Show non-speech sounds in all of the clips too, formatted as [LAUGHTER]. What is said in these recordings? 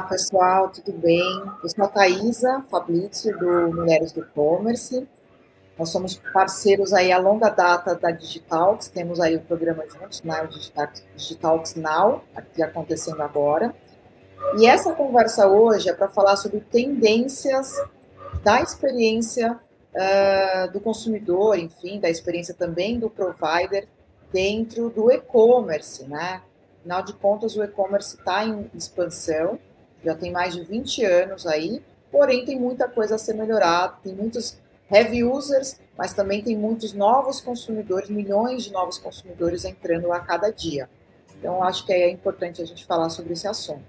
Olá, pessoal, tudo bem? Eu sou a Thaisa Fabrizio, do Mulheres do E-Commerce. Nós somos parceiros aí a longa data da Digitalx, temos aí o programa juntos, né, o Digitalx Now, aqui acontecendo agora. E essa conversa hoje é para falar sobre tendências da experiência uh, do consumidor, enfim, da experiência também do provider dentro do e-commerce, né? Afinal de contas, o e-commerce está em expansão, já tem mais de 20 anos aí, porém tem muita coisa a ser melhorada, tem muitos heavy users, mas também tem muitos novos consumidores, milhões de novos consumidores entrando a cada dia. Então, acho que é importante a gente falar sobre esse assunto.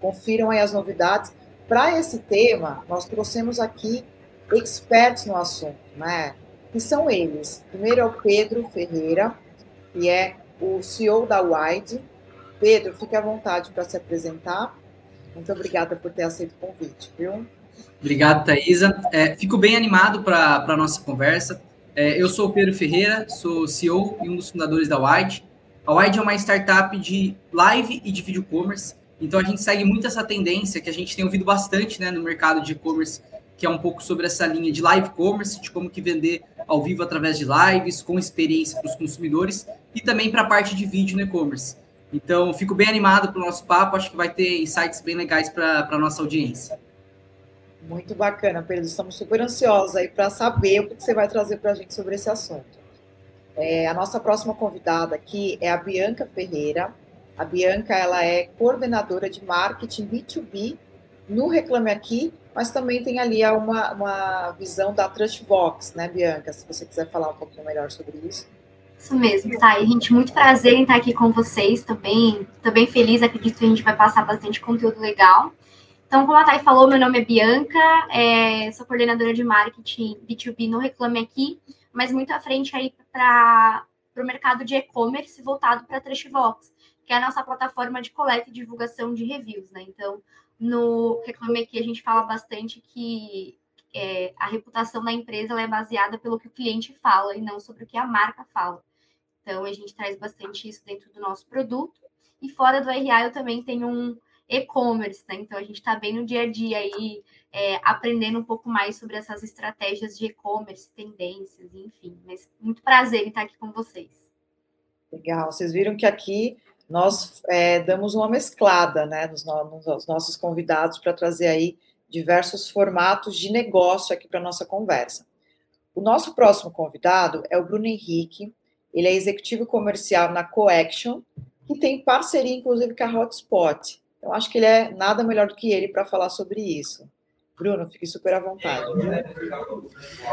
Confiram aí as novidades. Para esse tema, nós trouxemos aqui experts no assunto, né? Que são eles. Primeiro é o Pedro Ferreira, que é o CEO da Wide. Pedro, fique à vontade para se apresentar. Muito obrigada por ter aceito o convite, viu? Obrigado, Thaisa. É, fico bem animado para a nossa conversa. É, eu sou o Pedro Ferreira, sou CEO e um dos fundadores da Wide. A Wide é uma startup de live e de video commerce. Então a gente segue muito essa tendência que a gente tem ouvido bastante né, no mercado de e-commerce, que é um pouco sobre essa linha de live commerce, de como que vender ao vivo através de lives, com experiência para os consumidores, e também para a parte de vídeo no e-commerce. Então, fico bem animado para o nosso papo, acho que vai ter insights bem legais para a nossa audiência. Muito bacana, Pedro. Estamos super ansiosos aí para saber o que você vai trazer para a gente sobre esse assunto. É, a nossa próxima convidada aqui é a Bianca Ferreira. A Bianca ela é coordenadora de marketing B2B no Reclame Aqui, mas também tem ali uma, uma visão da Trustbox, né, Bianca? Se você quiser falar um pouquinho melhor sobre isso. Isso mesmo, tá? E, gente, muito prazer em estar aqui com vocês também. Bem feliz, acredito que a gente vai passar bastante conteúdo legal. Então, como a Thay falou, meu nome é Bianca, é, sou coordenadora de marketing B2B no Reclame Aqui, mas muito à frente aí para o mercado de e-commerce voltado para a Trashbox, que é a nossa plataforma de coleta e divulgação de reviews, né? Então, no Reclame Aqui a gente fala bastante que é, a reputação da empresa é baseada pelo que o cliente fala e não sobre o que a marca fala. Então, a gente traz bastante isso dentro do nosso produto. E fora do RA, eu também tenho um e-commerce, né? Então a gente está bem no dia a dia aí, é, aprendendo um pouco mais sobre essas estratégias de e-commerce, tendências, enfim. Mas muito prazer em estar aqui com vocês. Legal, vocês viram que aqui nós é, damos uma mesclada, né, nos, nos nossos convidados para trazer aí diversos formatos de negócio aqui para nossa conversa. O nosso próximo convidado é o Bruno Henrique, ele é executivo comercial na Coaction, que tem parceria, inclusive, com a Hotspot. Eu acho que ele é nada melhor do que ele para falar sobre isso. Bruno, fique super à vontade.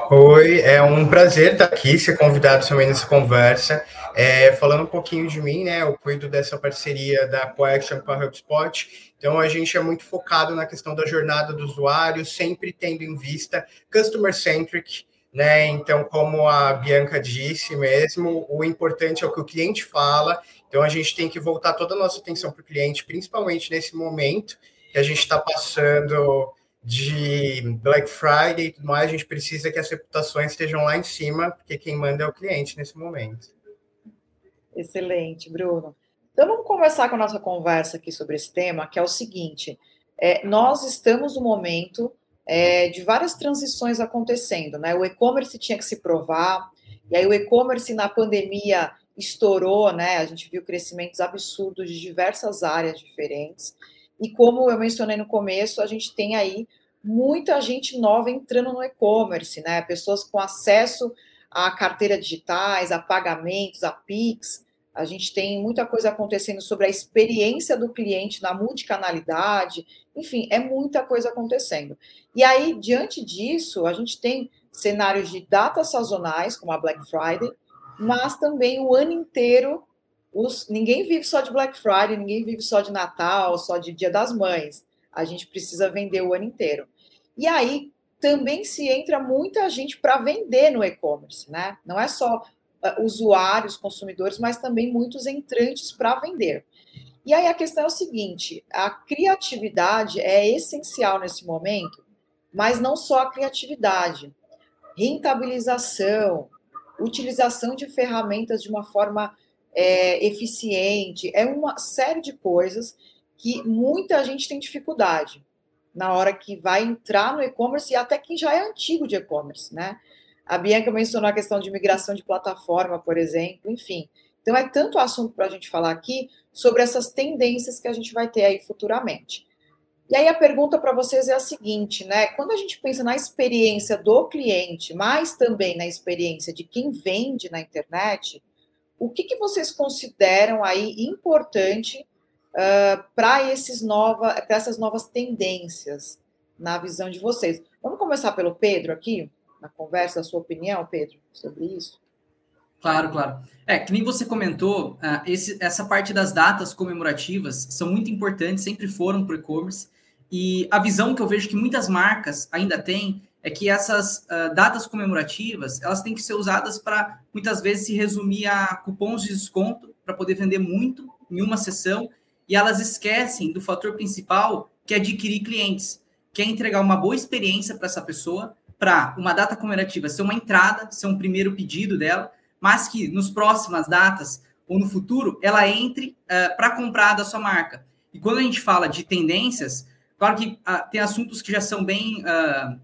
Oi, é um prazer estar aqui, ser convidado também nessa conversa. É, falando um pouquinho de mim, né? Eu cuido dessa parceria da Coaction com a HubSpot. Então, a gente é muito focado na questão da jornada do usuário, sempre tendo em vista customer-centric, né? Então, como a Bianca disse mesmo, o importante é o que o cliente fala então a gente tem que voltar toda a nossa atenção para o cliente, principalmente nesse momento que a gente está passando de Black Friday e tudo mais, a gente precisa que as reputações estejam lá em cima, porque quem manda é o cliente nesse momento. Excelente, Bruno. Então vamos conversar com a nossa conversa aqui sobre esse tema, que é o seguinte: é, nós estamos no momento é, de várias transições acontecendo, né? O e-commerce tinha que se provar, e aí o e-commerce na pandemia estourou, né? A gente viu crescimentos absurdos de diversas áreas diferentes. E como eu mencionei no começo, a gente tem aí muita gente nova entrando no e-commerce, né? Pessoas com acesso a carteira digitais, a pagamentos, a Pix. A gente tem muita coisa acontecendo sobre a experiência do cliente na multicanalidade. Enfim, é muita coisa acontecendo. E aí, diante disso, a gente tem cenários de datas sazonais, como a Black Friday, mas também o ano inteiro. Os, ninguém vive só de Black Friday, ninguém vive só de Natal, só de Dia das Mães. A gente precisa vender o ano inteiro. E aí também se entra muita gente para vender no e-commerce, né? Não é só uh, usuários, consumidores, mas também muitos entrantes para vender. E aí a questão é o seguinte: a criatividade é essencial nesse momento, mas não só a criatividade, rentabilização, utilização de ferramentas de uma forma é, eficiente, é uma série de coisas que muita gente tem dificuldade na hora que vai entrar no e-commerce e até quem já é antigo de e-commerce, né? A Bianca mencionou a questão de migração de plataforma, por exemplo, enfim. Então, é tanto assunto para a gente falar aqui sobre essas tendências que a gente vai ter aí futuramente. E aí a pergunta para vocês é a seguinte, né? Quando a gente pensa na experiência do cliente, mas também na experiência de quem vende na internet, o que, que vocês consideram aí importante uh, para nova, para essas novas tendências na visão de vocês? Vamos começar pelo Pedro aqui, na conversa, a sua opinião, Pedro, sobre isso? Claro, claro. É, que nem você comentou, uh, esse, essa parte das datas comemorativas são muito importantes, sempre foram para o e-commerce. E a visão que eu vejo que muitas marcas ainda têm é que essas uh, datas comemorativas elas têm que ser usadas para muitas vezes se resumir a cupons de desconto para poder vender muito em uma sessão e elas esquecem do fator principal que é adquirir clientes, que é entregar uma boa experiência para essa pessoa, para uma data comemorativa ser uma entrada, ser um primeiro pedido dela, mas que nos próximas datas ou no futuro ela entre uh, para comprar da sua marca. E quando a gente fala de tendências, Claro que uh, tem assuntos que já são bem, uh,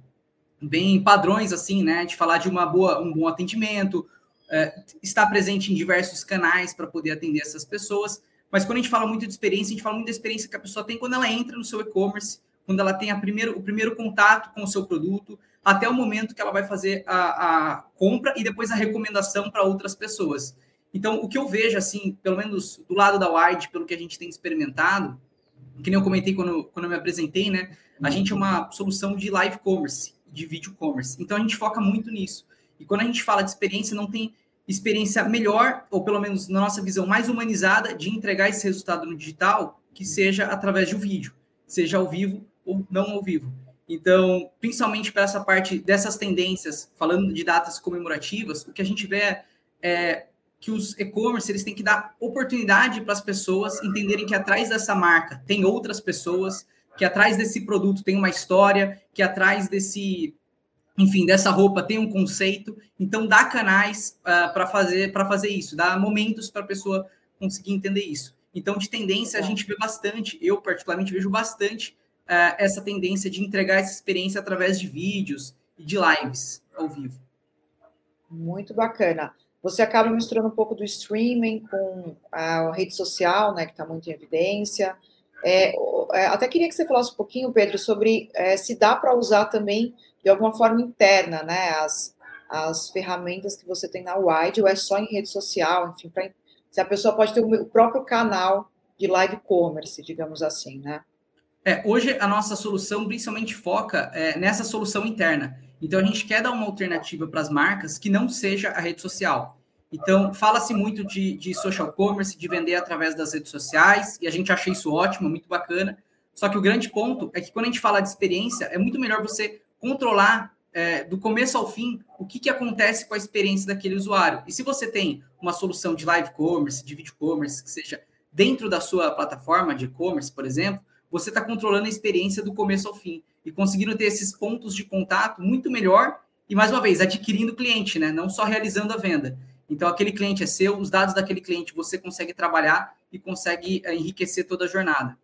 bem padrões, assim, né? De falar de uma boa, um bom atendimento, uh, estar presente em diversos canais para poder atender essas pessoas. Mas quando a gente fala muito de experiência, a gente fala muito da experiência que a pessoa tem quando ela entra no seu e-commerce, quando ela tem primeiro, o primeiro contato com o seu produto, até o momento que ela vai fazer a, a compra e depois a recomendação para outras pessoas. Então, o que eu vejo, assim, pelo menos do lado da Wide, pelo que a gente tem experimentado, que nem eu comentei quando, quando eu me apresentei, né? A gente é uma solução de live commerce, de vídeo commerce. Então a gente foca muito nisso. E quando a gente fala de experiência, não tem experiência melhor, ou pelo menos na nossa visão mais humanizada, de entregar esse resultado no digital, que seja através de um vídeo, seja ao vivo ou não ao vivo. Então, principalmente para essa parte dessas tendências, falando de datas comemorativas, o que a gente vê é, é que os e-commerce eles têm que dar oportunidade para as pessoas entenderem que atrás dessa marca tem outras pessoas, que atrás desse produto tem uma história, que atrás desse, enfim, dessa roupa tem um conceito. Então dá canais uh, ah, para fazer para fazer isso, dá momentos para a pessoa conseguir entender isso. Então de tendência a gente vê bastante, eu particularmente vejo bastante uh, essa tendência de entregar essa experiência através de vídeos e de lives ao vivo. Muito bacana você acaba misturando um pouco do streaming com a rede social, né, que está muito em evidência. É, é, até queria que você falasse um pouquinho, Pedro, sobre é, se dá para usar também de alguma forma interna, né, as, as ferramentas que você tem na Wide, ou é só em rede social, enfim, pra, se a pessoa pode ter o próprio canal de live commerce, digamos assim, né? É, hoje a nossa solução principalmente foca é, nessa solução interna. Então a gente quer dar uma alternativa para as marcas que não seja a rede social. Então fala-se muito de, de social commerce, de vender através das redes sociais, e a gente acha isso ótimo, muito bacana. Só que o grande ponto é que quando a gente fala de experiência, é muito melhor você controlar é, do começo ao fim o que, que acontece com a experiência daquele usuário. E se você tem uma solução de live commerce, de video commerce, que seja dentro da sua plataforma de e-commerce, por exemplo, você está controlando a experiência do começo ao fim e conseguindo ter esses pontos de contato muito melhor e, mais uma vez, adquirindo cliente, né? Não só realizando a venda. Então, aquele cliente é seu, os dados daquele cliente você consegue trabalhar e consegue eh, enriquecer toda a jornada.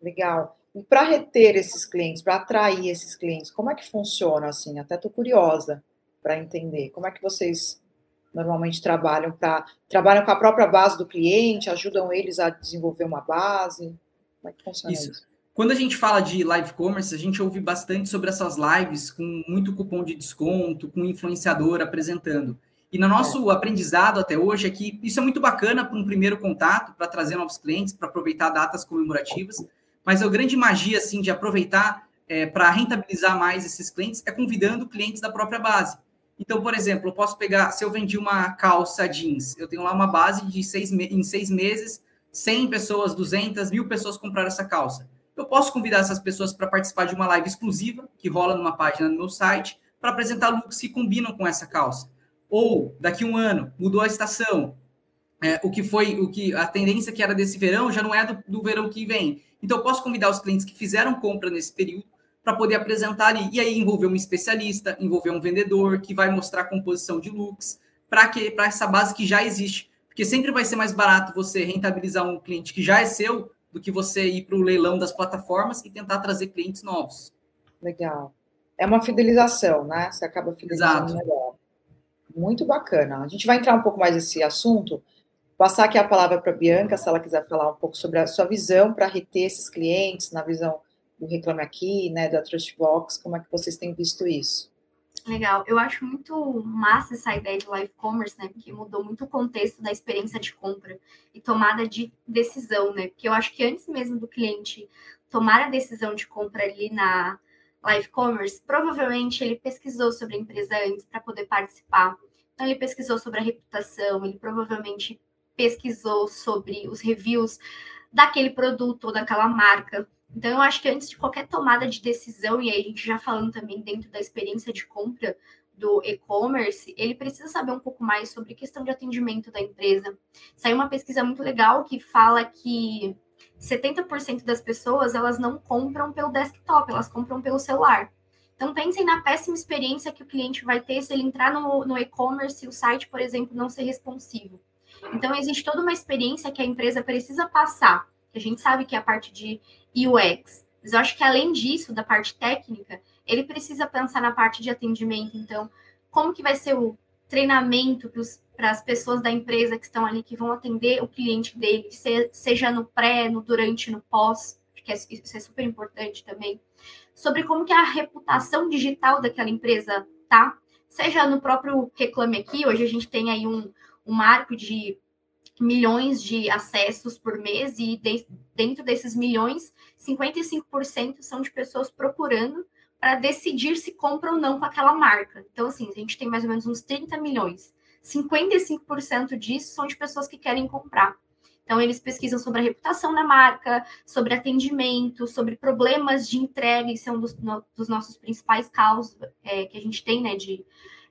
Legal. E para reter esses clientes, para atrair esses clientes, como é que funciona assim? Até estou curiosa para entender. Como é que vocês normalmente trabalham para trabalham com a própria base do cliente, ajudam eles a desenvolver uma base? Como é que funciona isso? isso? Quando a gente fala de live commerce, a gente ouve bastante sobre essas lives com muito cupom de desconto, com influenciador apresentando. E no nosso é. aprendizado até hoje é que isso é muito bacana para um primeiro contato, para trazer novos clientes, para aproveitar datas comemorativas, mas a grande magia assim de aproveitar é, para rentabilizar mais esses clientes é convidando clientes da própria base. Então, por exemplo, eu posso pegar, se eu vendi uma calça jeans, eu tenho lá uma base de seis em seis meses, 100 pessoas, 200, mil pessoas compraram essa calça. Eu posso convidar essas pessoas para participar de uma live exclusiva que rola numa página no meu site para apresentar looks que combinam com essa calça. Ou daqui um ano mudou a estação, é, o que foi o que a tendência que era desse verão já não é do, do verão que vem. Então eu posso convidar os clientes que fizeram compra nesse período para poder apresentar ali. E aí envolver um especialista, envolver um vendedor que vai mostrar a composição de looks para que para essa base que já existe porque sempre vai ser mais barato você rentabilizar um cliente que já é seu do que você ir para o leilão das plataformas e tentar trazer clientes novos. Legal. É uma fidelização, né? Você acaba fidelizando Exato. melhor. Muito bacana. A gente vai entrar um pouco mais nesse assunto. Passar aqui a palavra para a Bianca, se ela quiser falar um pouco sobre a sua visão para reter esses clientes, na visão do Reclame Aqui, né, da Trustbox, como é que vocês têm visto isso? Legal. Eu acho muito massa essa ideia de live commerce, né? Porque mudou muito o contexto da experiência de compra e tomada de decisão, né? Porque eu acho que antes mesmo do cliente tomar a decisão de compra ali na live commerce, provavelmente ele pesquisou sobre a empresa antes para poder participar. Então ele pesquisou sobre a reputação, ele provavelmente pesquisou sobre os reviews daquele produto ou daquela marca. Então, eu acho que antes de qualquer tomada de decisão, e aí a gente já falando também dentro da experiência de compra do e-commerce, ele precisa saber um pouco mais sobre questão de atendimento da empresa. Saiu uma pesquisa muito legal que fala que 70% das pessoas elas não compram pelo desktop, elas compram pelo celular. Então pensem na péssima experiência que o cliente vai ter se ele entrar no, no e-commerce e o site, por exemplo, não ser responsivo. Então existe toda uma experiência que a empresa precisa passar que a gente sabe que é a parte de UX. Mas eu acho que além disso, da parte técnica, ele precisa pensar na parte de atendimento. Então, como que vai ser o treinamento para as pessoas da empresa que estão ali, que vão atender o cliente dele, seja no pré, no durante, no pós, que é, isso é super importante também, sobre como que a reputação digital daquela empresa tá, seja no próprio Reclame Aqui, hoje a gente tem aí um, um marco de milhões de acessos por mês e de, dentro desses milhões, 55% são de pessoas procurando para decidir se compra ou não com aquela marca. Então, assim, a gente tem mais ou menos uns 30 milhões. 55% disso são de pessoas que querem comprar. Então, eles pesquisam sobre a reputação da marca, sobre atendimento, sobre problemas de entrega, isso é um dos, no, dos nossos principais causos é, que a gente tem, né, de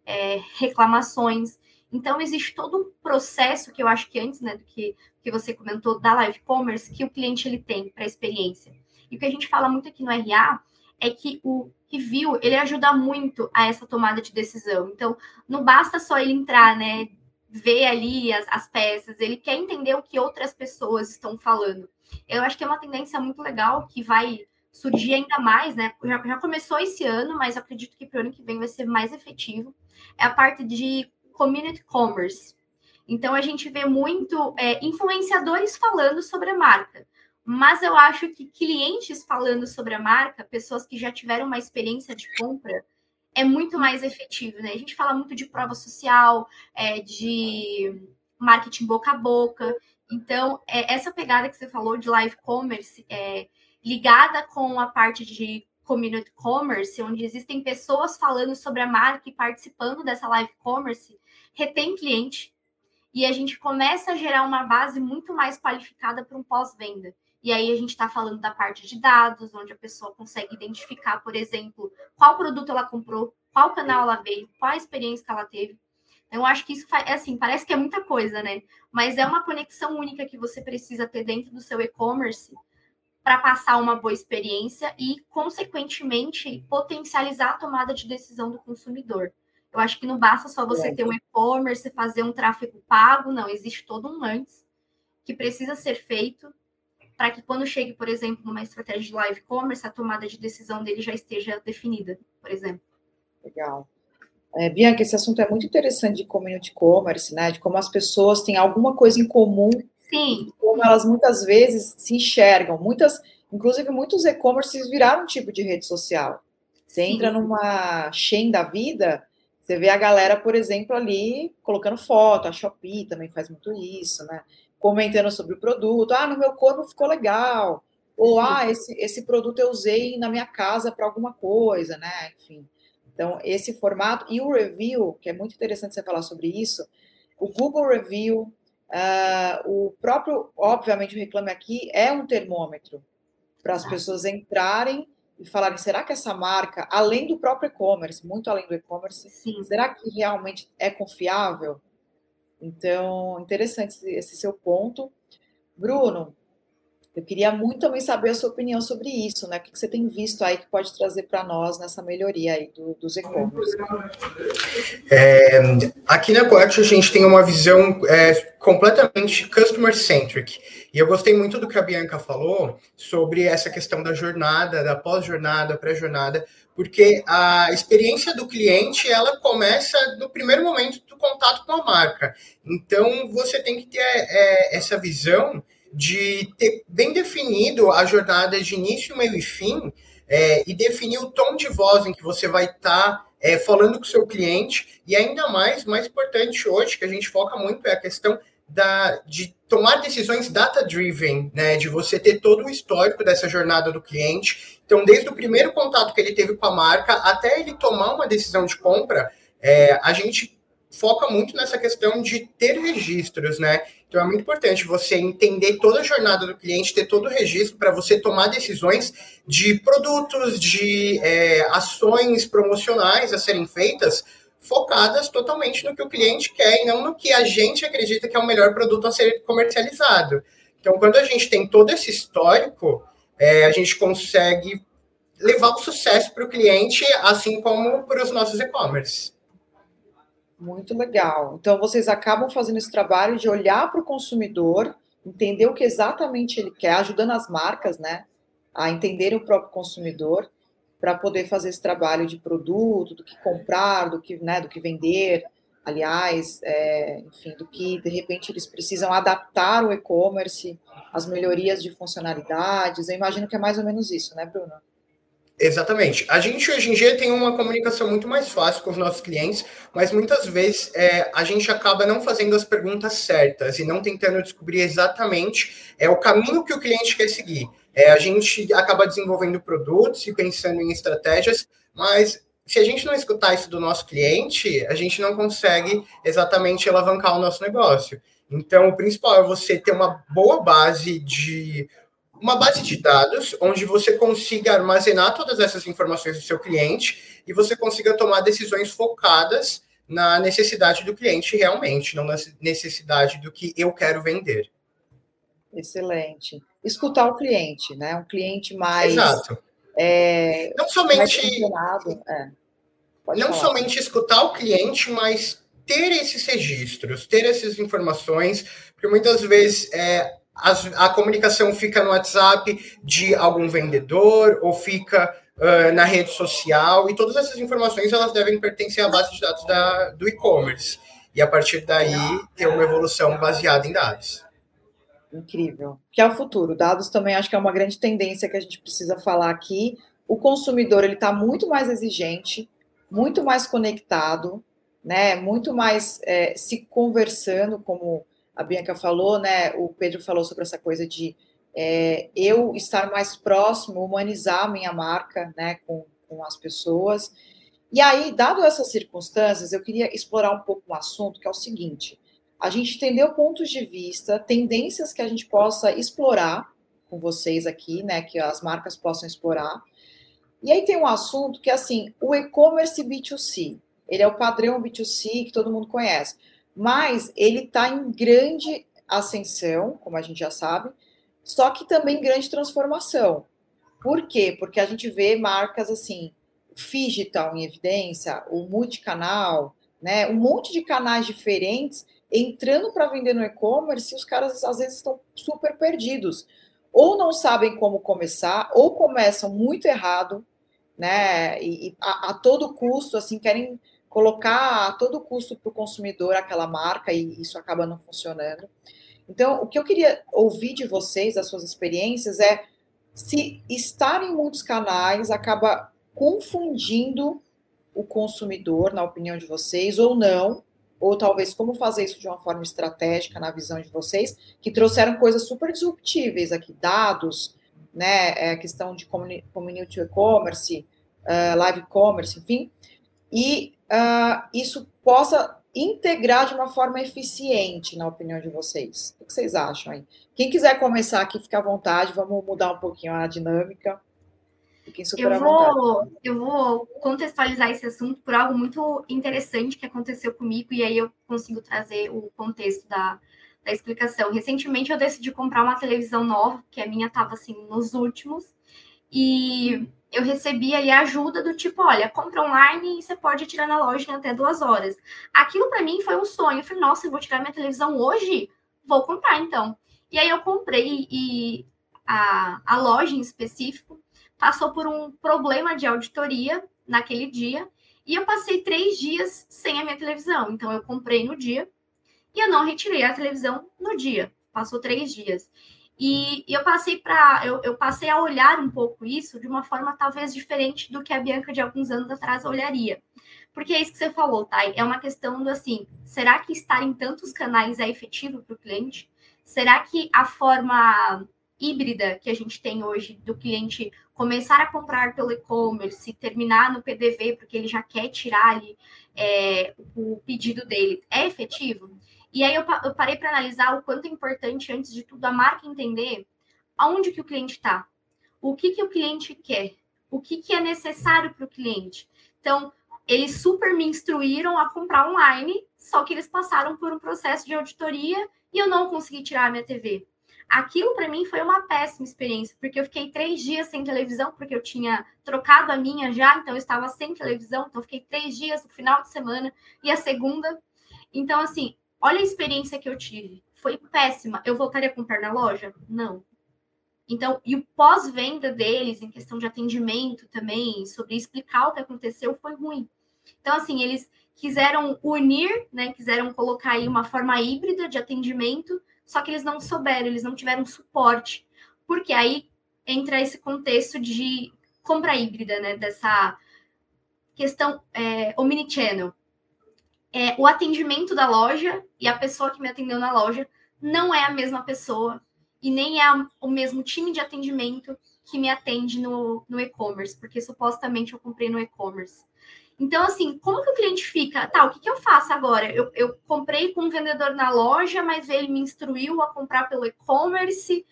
é, reclamações. Então, existe todo um processo que eu acho que antes, né, do que, que você comentou da live commerce, que o cliente ele tem para a experiência. E o que a gente fala muito aqui no RA é que o review, ele ajuda muito a essa tomada de decisão. Então, não basta só ele entrar, né, ver ali as, as peças, ele quer entender o que outras pessoas estão falando. Eu acho que é uma tendência muito legal que vai surgir ainda mais, né? Já, já começou esse ano, mas acredito que para o ano que vem vai ser mais efetivo. É a parte de community commerce. Então a gente vê muito é, influenciadores falando sobre a marca, mas eu acho que clientes falando sobre a marca, pessoas que já tiveram uma experiência de compra, é muito mais efetivo, né? A gente fala muito de prova social, é, de marketing boca a boca. Então, é, essa pegada que você falou de live commerce, é, ligada com a parte de community commerce, onde existem pessoas falando sobre a marca e participando dessa live commerce, retém cliente e a gente começa a gerar uma base muito mais qualificada para um pós-venda. E aí a gente está falando da parte de dados, onde a pessoa consegue identificar, por exemplo, qual produto ela comprou, qual canal ela veio, qual a experiência que ela teve. Então, eu acho que isso faz, é assim, parece que é muita coisa, né? Mas é uma conexão única que você precisa ter dentro do seu e-commerce para passar uma boa experiência e, consequentemente, potencializar a tomada de decisão do consumidor. Eu acho que não basta só você é. ter um e-commerce, fazer um tráfego pago, não, existe todo um antes que precisa ser feito para que quando chegue, por exemplo, numa estratégia de live commerce, a tomada de decisão dele já esteja definida, por exemplo. Legal. É, Bianca, esse assunto é muito interessante de community commerce, né? De como as pessoas têm alguma coisa em comum. Sim. Como elas muitas vezes se enxergam. Muitas, inclusive, muitos e-commerces viraram um tipo de rede social. Você Sim. entra numa chain da vida, você vê a galera, por exemplo, ali colocando foto, a Shopee também faz muito isso, né? Comentando sobre o produto, ah, no meu corpo ficou legal, ou ah, esse, esse produto eu usei na minha casa para alguma coisa, né? Enfim. Então, esse formato e o review, que é muito interessante você falar sobre isso, o Google Review, uh, o próprio, obviamente, o Reclame Aqui é um termômetro para as pessoas entrarem e falarem, será que essa marca, além do próprio e-commerce, muito além do e-commerce, será que realmente é confiável? Então, interessante esse seu ponto. Bruno, Eu queria muito também saber a sua opinião sobre isso, né? O que você tem visto aí que pode trazer para nós nessa melhoria aí do, dos e-commerce? É, aqui na Coact a gente tem uma visão é, completamente customer-centric. E eu gostei muito do que a Bianca falou sobre essa questão da jornada, da pós-jornada, pré-jornada, porque a experiência do cliente ela começa no primeiro momento do contato com a marca. Então você tem que ter é, essa visão de ter bem definido a jornada de início, meio e fim, é, e definir o tom de voz em que você vai estar tá, é, falando com o seu cliente, e ainda mais, mais importante hoje, que a gente foca muito, é a questão da, de tomar decisões data-driven, né, de você ter todo o histórico dessa jornada do cliente. Então, desde o primeiro contato que ele teve com a marca até ele tomar uma decisão de compra, é, a gente foca muito nessa questão de ter registros, né? Então é muito importante você entender toda a jornada do cliente, ter todo o registro para você tomar decisões de produtos, de é, ações promocionais a serem feitas, focadas totalmente no que o cliente quer e não no que a gente acredita que é o melhor produto a ser comercializado. Então, quando a gente tem todo esse histórico, é, a gente consegue levar o sucesso para o cliente, assim como para os nossos e-commerce. Muito legal. Então, vocês acabam fazendo esse trabalho de olhar para o consumidor, entender o que exatamente ele quer, ajudando as marcas, né, a entenderem o próprio consumidor, para poder fazer esse trabalho de produto, do que comprar, do que, né, do que vender, aliás, é, enfim, do que de repente eles precisam adaptar o e-commerce, as melhorias de funcionalidades. Eu imagino que é mais ou menos isso, né, Bruno? Exatamente. A gente hoje em dia tem uma comunicação muito mais fácil com os nossos clientes, mas muitas vezes é, a gente acaba não fazendo as perguntas certas e não tentando descobrir exatamente é, o caminho que o cliente quer seguir. É, a gente acaba desenvolvendo produtos e pensando em estratégias, mas se a gente não escutar isso do nosso cliente, a gente não consegue exatamente alavancar o nosso negócio. Então, o principal é você ter uma boa base de uma base de dados onde você consiga armazenar todas essas informações do seu cliente e você consiga tomar decisões focadas na necessidade do cliente realmente, não na necessidade do que eu quero vender. Excelente. Escutar o cliente, né? Um cliente mais. Exato. É, não somente. É. Não falar. somente escutar o cliente, mas ter esses registros, ter essas informações, porque muitas vezes é, as, a comunicação fica no WhatsApp de algum vendedor ou fica uh, na rede social e todas essas informações elas devem pertencer à base de dados da, do e-commerce e a partir daí ter uma evolução baseada em dados. Incrível. Que é o futuro. Dados também acho que é uma grande tendência que a gente precisa falar aqui. O consumidor ele está muito mais exigente, muito mais conectado, né? Muito mais é, se conversando, como a Bianca falou, né? O Pedro falou sobre essa coisa de é, eu estar mais próximo, humanizar a minha marca, né? Com, com as pessoas. E aí, dado essas circunstâncias, eu queria explorar um pouco um assunto que é o seguinte: a gente entendeu pontos de vista, tendências que a gente possa explorar com vocês aqui, né? Que as marcas possam explorar. E aí tem um assunto que é assim, o e-commerce B2C. Ele é o padrão B2C que todo mundo conhece mas ele está em grande ascensão, como a gente já sabe, só que também grande transformação. Por quê? Porque a gente vê marcas assim, digital em evidência, o multicanal, né, um monte de canais diferentes entrando para vender no e-commerce e os caras às vezes estão super perdidos. Ou não sabem como começar, ou começam muito errado, né? E, e a, a, todo custo, assim, querem colocar a todo custo para o consumidor aquela marca e isso acaba não funcionando. Então, o que eu queria ouvir de vocês, das suas experiências, é se estar em muitos canais acaba confundindo o consumidor, na opinião de vocês, ou não, ou talvez como fazer isso de uma forma estratégica na visão de vocês, que trouxeram coisas super disruptíveis aqui, dados, né, é, questão de community e-commerce, uh, live commerce, enfim, e uh, isso possa integrar de uma forma eficiente, na opinião de vocês. O que vocês acham aí? Quem quiser começar aqui, fica à vontade, vamos mudar um pouquinho a dinâmica. eu vou, eu vou contextualizar esse assunto por algo muito interessante que aconteceu comigo, e aí eu consigo trazer o contexto da, da explicação. Recentemente eu decidi comprar uma televisão nova, que a minha estava assim nos últimos, e eu recebi ali ajuda do tipo, olha, compra online e você pode tirar na loja em até duas horas. Aquilo para mim foi um sonho. Eu falei, nossa, eu vou tirar minha televisão hoje? Vou comprar então. E aí eu comprei e a, a loja em específico passou por um problema de auditoria naquele dia e eu passei três dias sem a minha televisão. Então eu comprei no dia e eu não retirei a televisão no dia. Passou três dias. E, e eu passei para eu, eu, passei a olhar um pouco isso de uma forma talvez diferente do que a Bianca de alguns anos atrás olharia. Porque é isso que você falou, tá? É uma questão do assim, será que estar em tantos canais é efetivo para o cliente? Será que a forma híbrida que a gente tem hoje do cliente começar a comprar pelo e-commerce, terminar no PDV porque ele já quer tirar ali é, o pedido dele, é efetivo? E aí eu, eu parei para analisar o quanto é importante, antes de tudo, a marca entender aonde que o cliente está, o que, que o cliente quer, o que, que é necessário para o cliente. Então, eles super me instruíram a comprar online, só que eles passaram por um processo de auditoria e eu não consegui tirar a minha TV. Aquilo para mim foi uma péssima experiência, porque eu fiquei três dias sem televisão, porque eu tinha trocado a minha já, então eu estava sem televisão, então eu fiquei três dias no final de semana e a segunda. Então, assim, Olha a experiência que eu tive. Foi péssima. Eu voltaria a comprar na loja? Não. Então, e o pós-venda deles, em questão de atendimento também, sobre explicar o que aconteceu, foi ruim. Então, assim, eles quiseram unir, né? Quiseram colocar aí uma forma híbrida de atendimento, só que eles não souberam, eles não tiveram suporte. Porque aí entra esse contexto de compra híbrida, né? Dessa questão é, omnichannel é, o atendimento da loja e a pessoa que me atendeu na loja não é a mesma pessoa e nem é a, o mesmo time de atendimento que me atende no, no e-commerce, porque supostamente eu comprei no e-commerce. Então, assim, como que o cliente fica? Tá, o que, que eu faço agora? Eu, eu comprei com um vendedor na loja, mas ele me instruiu a comprar pelo e-commerce.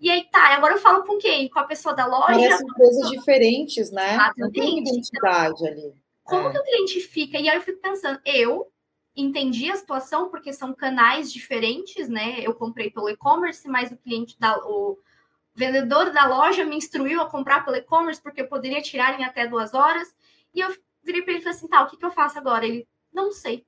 E aí, tá, agora eu falo com quem? Com a pessoa da loja? Parecem coisas diferentes, né? Exatamente. Não tem identidade ali. Como é. que o cliente fica? E aí eu fico pensando, eu entendi a situação porque são canais diferentes, né? Eu comprei pelo e-commerce, mas o cliente da o vendedor da loja me instruiu a comprar pelo e-commerce porque eu poderia tirar em até duas horas. E eu virei para ele e falei assim, tá, o que, que eu faço agora? Ele, não sei.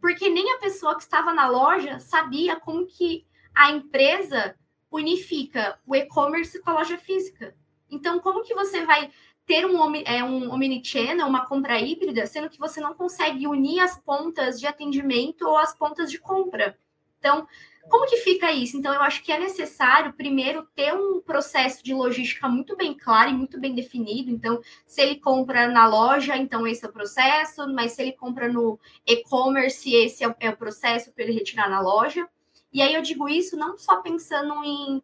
Porque nem a pessoa que estava na loja sabia como que a empresa unifica o e-commerce com a loja física. Então, como que você vai ter um, é, um omnichannel, uma compra híbrida, sendo que você não consegue unir as pontas de atendimento ou as pontas de compra. Então, como que fica isso? Então, eu acho que é necessário, primeiro, ter um processo de logística muito bem claro e muito bem definido. Então, se ele compra na loja, então esse é o processo, mas se ele compra no e-commerce, esse é o, é processo para ele retirar na loja. E aí eu digo isso não só pensando em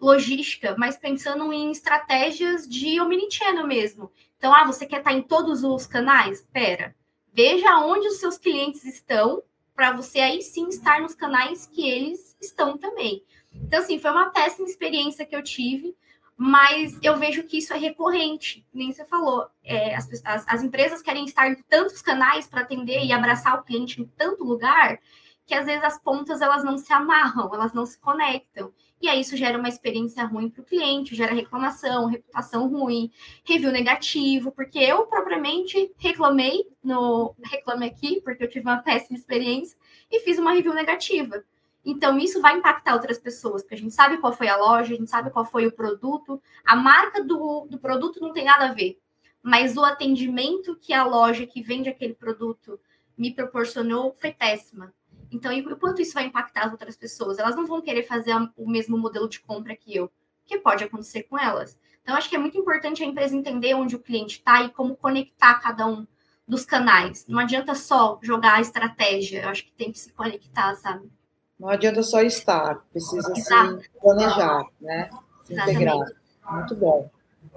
logística, mas pensando em estratégias de omnichannel mesmo. Então, ah, você quer estar em todos os canais? Pera, veja onde os seus clientes estão, para você aí sim estar nos canais que eles estão também. Então, assim, foi uma péssima experiência que eu tive, mas eu vejo que isso é recorrente, nem você falou. É, as, as, as empresas querem estar em tantos canais para atender e abraçar o cliente em tanto lugar que às vezes as pontas elas não se amarram, elas não se conectam. E aí isso gera uma experiência ruim para o cliente, gera reclamação, reputação ruim, review negativo, porque eu propriamente reclamei no Reclame Aqui, porque eu tive uma péssima experiência, e fiz uma review negativa. Então, isso vai impactar outras pessoas, porque a gente sabe qual foi a loja, a gente sabe qual foi o produto, a marca do, do produto não tem nada a ver, mas o atendimento que a loja que vende aquele produto me proporcionou foi péssima. Então, e o quanto isso vai impactar as outras pessoas? Elas não vão querer fazer o mesmo modelo de compra que eu, que pode acontecer com elas. Então, acho que é muito importante a empresa entender onde o cliente está e como conectar cada um dos canais. Não adianta só jogar a estratégia, eu acho que tem que se conectar, sabe? Não adianta só estar, precisa Exato. se planejar, né? Se integrar. Muito bom.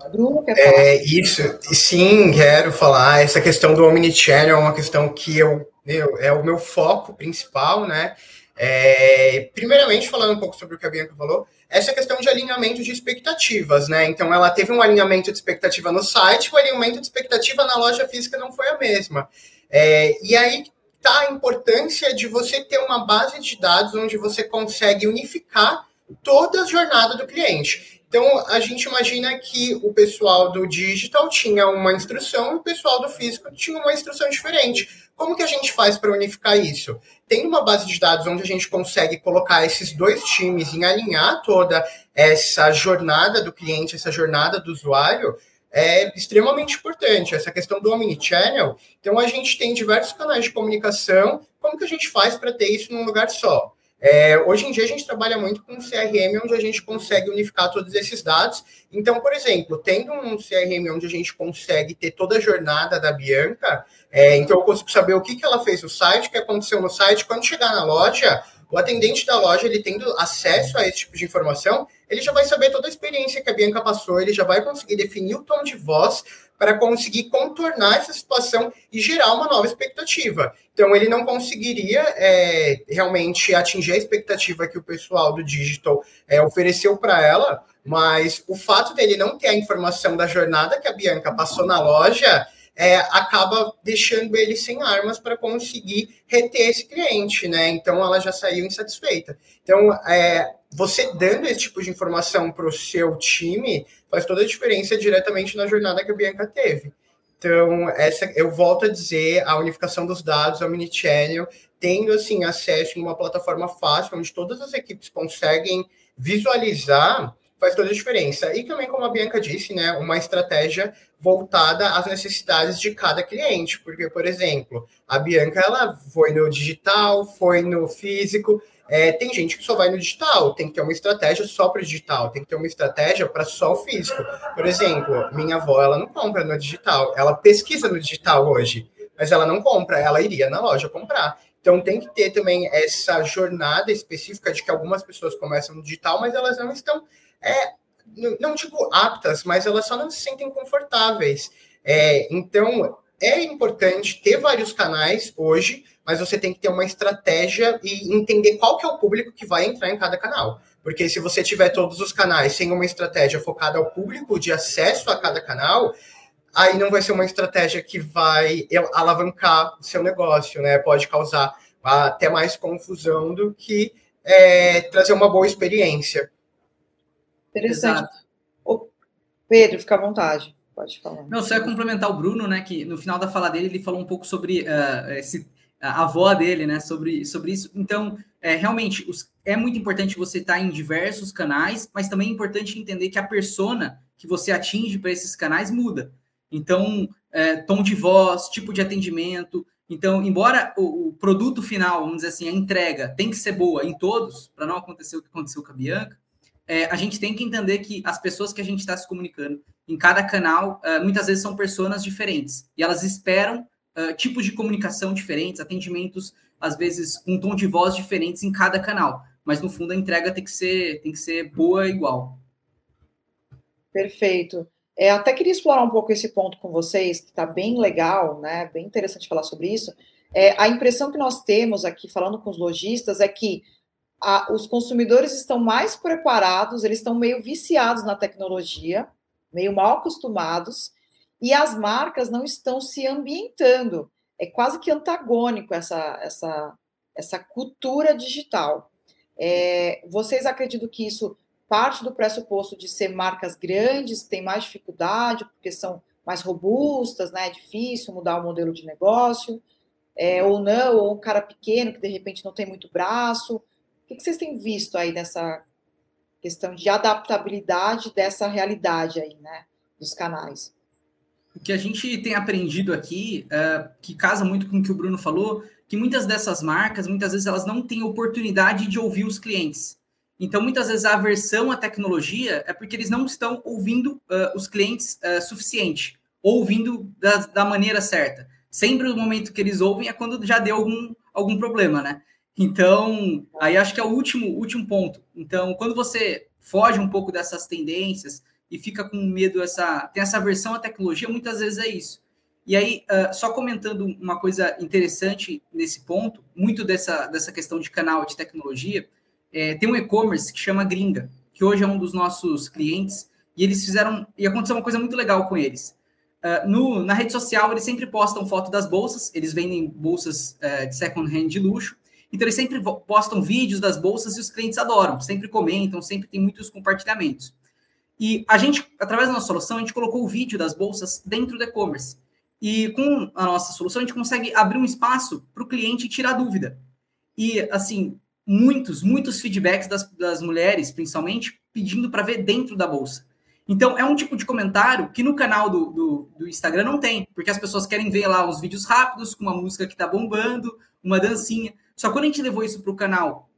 Bruno, quer falar? É, isso, sim, quero falar. Essa questão do Omnichannel é uma questão que eu meu, é o meu foco principal, né? É, primeiramente, falando um pouco sobre o que a Bianca falou, essa questão de alinhamento de expectativas, né? Então, ela teve um alinhamento de expectativa no site, o alinhamento de expectativa na loja física não foi a mesma. É, e aí, está a importância de você ter uma base de dados onde você consegue unificar toda a jornada do cliente. Então, a gente imagina que o pessoal do digital tinha uma instrução e o pessoal do físico tinha uma instrução diferente. Como que a gente faz para unificar isso? Tem uma base de dados onde a gente consegue colocar esses dois times em alinhar toda essa jornada do cliente, essa jornada do usuário, é extremamente importante. Essa questão do omnichannel. Então, a gente tem diversos canais de comunicação. Como que a gente faz para ter isso num lugar só? É, hoje em dia a gente trabalha muito com CRM onde a gente consegue unificar todos esses dados. Então, por exemplo, tendo um CRM onde a gente consegue ter toda a jornada da Bianca, é, então eu consigo saber o que, que ela fez no site, o que aconteceu no site, quando chegar na loja, o atendente da loja, ele tendo acesso a esse tipo de informação, ele já vai saber toda a experiência que a Bianca passou, ele já vai conseguir definir o tom de voz para conseguir contornar essa situação e gerar uma nova expectativa. Então, ele não conseguiria é, realmente atingir a expectativa que o pessoal do digital é, ofereceu para ela, mas o fato dele não ter a informação da jornada que a Bianca passou na loja é, acaba deixando ele sem armas para conseguir reter esse cliente, né? Então ela já saiu insatisfeita. Então, é, você dando esse tipo de informação para o seu time faz toda a diferença diretamente na jornada que a Bianca teve. Então, essa, eu volto a dizer, a unificação dos dados, a Omnichannel, tendo assim acesso em uma plataforma fácil, onde todas as equipes conseguem visualizar faz toda a diferença. E também, como a Bianca disse, né, uma estratégia voltada às necessidades de cada cliente, porque, por exemplo, a Bianca ela foi no digital, foi no físico. É, tem gente que só vai no digital, tem que ter uma estratégia só para o digital, tem que ter uma estratégia para só o físico. Por exemplo, minha avó ela não compra no digital, ela pesquisa no digital hoje, mas ela não compra, ela iria na loja comprar. Então tem que ter também essa jornada específica de que algumas pessoas começam no digital, mas elas não estão é, não digo aptas, mas elas só não se sentem confortáveis. É, então, é importante ter vários canais hoje, mas você tem que ter uma estratégia e entender qual que é o público que vai entrar em cada canal. Porque se você tiver todos os canais sem uma estratégia focada ao público de acesso a cada canal, aí não vai ser uma estratégia que vai alavancar o seu negócio, né? Pode causar até mais confusão do que é, trazer uma boa experiência. Interessante. Ô, Pedro, fica à vontade. Pode falar. Não, só é complementar o Bruno, né? Que no final da fala dele ele falou um pouco sobre uh, esse, a avó dele, né? Sobre, sobre isso. Então, é, realmente, os, é muito importante você estar em diversos canais, mas também é importante entender que a persona que você atinge para esses canais muda. Então, é, tom de voz, tipo de atendimento. Então, embora o, o, produto final, vamos dizer assim, a entrega tem que ser boa em todos, para não acontecer o que aconteceu com a Bianca, é, a gente tem que entender que as pessoas que a gente está se comunicando em cada canal, uh, muitas vezes são pessoas diferentes. E elas esperam uh, tipos de comunicação diferentes, atendimentos, às vezes, com um tom de voz diferentes em cada canal. Mas, no fundo, a entrega tem que ser, tem que ser boa igual. Perfeito. É, até queria explorar um pouco esse ponto com vocês, que está bem legal, né? Bem interessante falar sobre isso. É, a impressão que nós temos aqui, falando com os lojistas, é que a, os consumidores estão mais preparados, eles estão meio viciados na tecnologia, meio mal acostumados, e as marcas não estão se ambientando. É quase que antagônico essa, essa, essa cultura digital. É, vocês acreditam que isso parte do pressuposto de ser marcas grandes, têm mais dificuldade, porque são mais robustas, né? É difícil mudar o modelo de negócio, é, ou não, ou um cara pequeno que de repente não tem muito braço, o que vocês têm visto aí nessa questão de adaptabilidade dessa realidade aí, né, dos canais? O que a gente tem aprendido aqui, é, que casa muito com o que o Bruno falou, que muitas dessas marcas, muitas vezes elas não têm oportunidade de ouvir os clientes. Então, muitas vezes a aversão à tecnologia é porque eles não estão ouvindo uh, os clientes uh, suficiente, ouvindo da, da, maneira certa. Sempre o momento que eles ouvem é quando já deu algum, algum problema, né? Então, aí acho que é o último, último ponto. Então, quando você foge um pouco dessas tendências e fica com medo, essa, tem essa versão à tecnologia, muitas vezes é isso. E aí, uh, só comentando uma coisa interessante nesse ponto, muito dessa, dessa questão de canal de tecnologia, é, tem um e-commerce que chama Gringa, que hoje é um dos nossos clientes, e eles fizeram, e aconteceu uma coisa muito legal com eles. Uh, no, na rede social, eles sempre postam foto das bolsas, eles vendem bolsas uh, de second hand de luxo, então eles sempre postam vídeos das bolsas e os clientes adoram, sempre comentam, sempre tem muitos compartilhamentos. E a gente, através da nossa solução, a gente colocou o vídeo das bolsas dentro do e-commerce. E com a nossa solução, a gente consegue abrir um espaço para o cliente tirar dúvida. E, assim, muitos, muitos feedbacks das, das mulheres, principalmente, pedindo para ver dentro da bolsa. Então, é um tipo de comentário que no canal do, do, do, Instagram não tem, porque as pessoas querem ver lá os vídeos rápidos, com uma música que está bombando, uma dancinha. Só que quando a gente levou isso para o canal,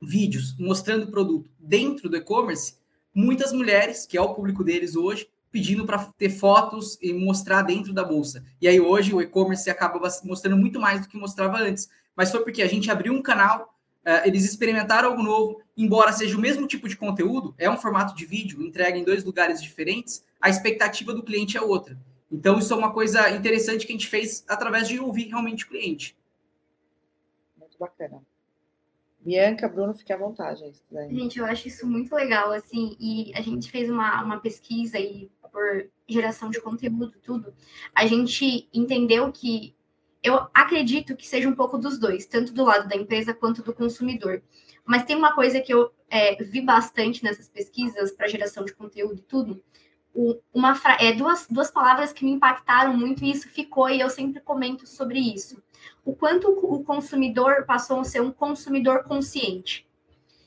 vídeos mostrando o produto dentro do e-commerce, muitas mulheres, que é o público deles hoje, pedindo para ter fotos e mostrar dentro da bolsa. E aí hoje o e-commerce acaba mostrando muito mais do que mostrava antes. Mas foi porque a gente abriu um canal, uh, eles experimentaram algo novo, embora seja o mesmo tipo de conteúdo, é um formato de vídeo, entrega em dois lugares diferentes, a expectativa do cliente é outra. Então, isso é uma coisa interessante que a gente fez através de ouvir realmente o cliente bacana. Bianca, Bruno, fique à vontade. Gente, eu acho isso muito legal, assim, e a gente fez uma, uma pesquisa aí por geração de conteúdo, tudo. A gente entendeu que eu acredito que seja um pouco dos dois, tanto do lado da empresa quanto do consumidor. Mas tem uma coisa que eu é, vi bastante nessas pesquisas para geração de conteúdo e tudo, uma é, duas, duas palavras que me impactaram muito e isso ficou, e eu sempre comento sobre isso. O quanto o consumidor passou a ser um consumidor consciente.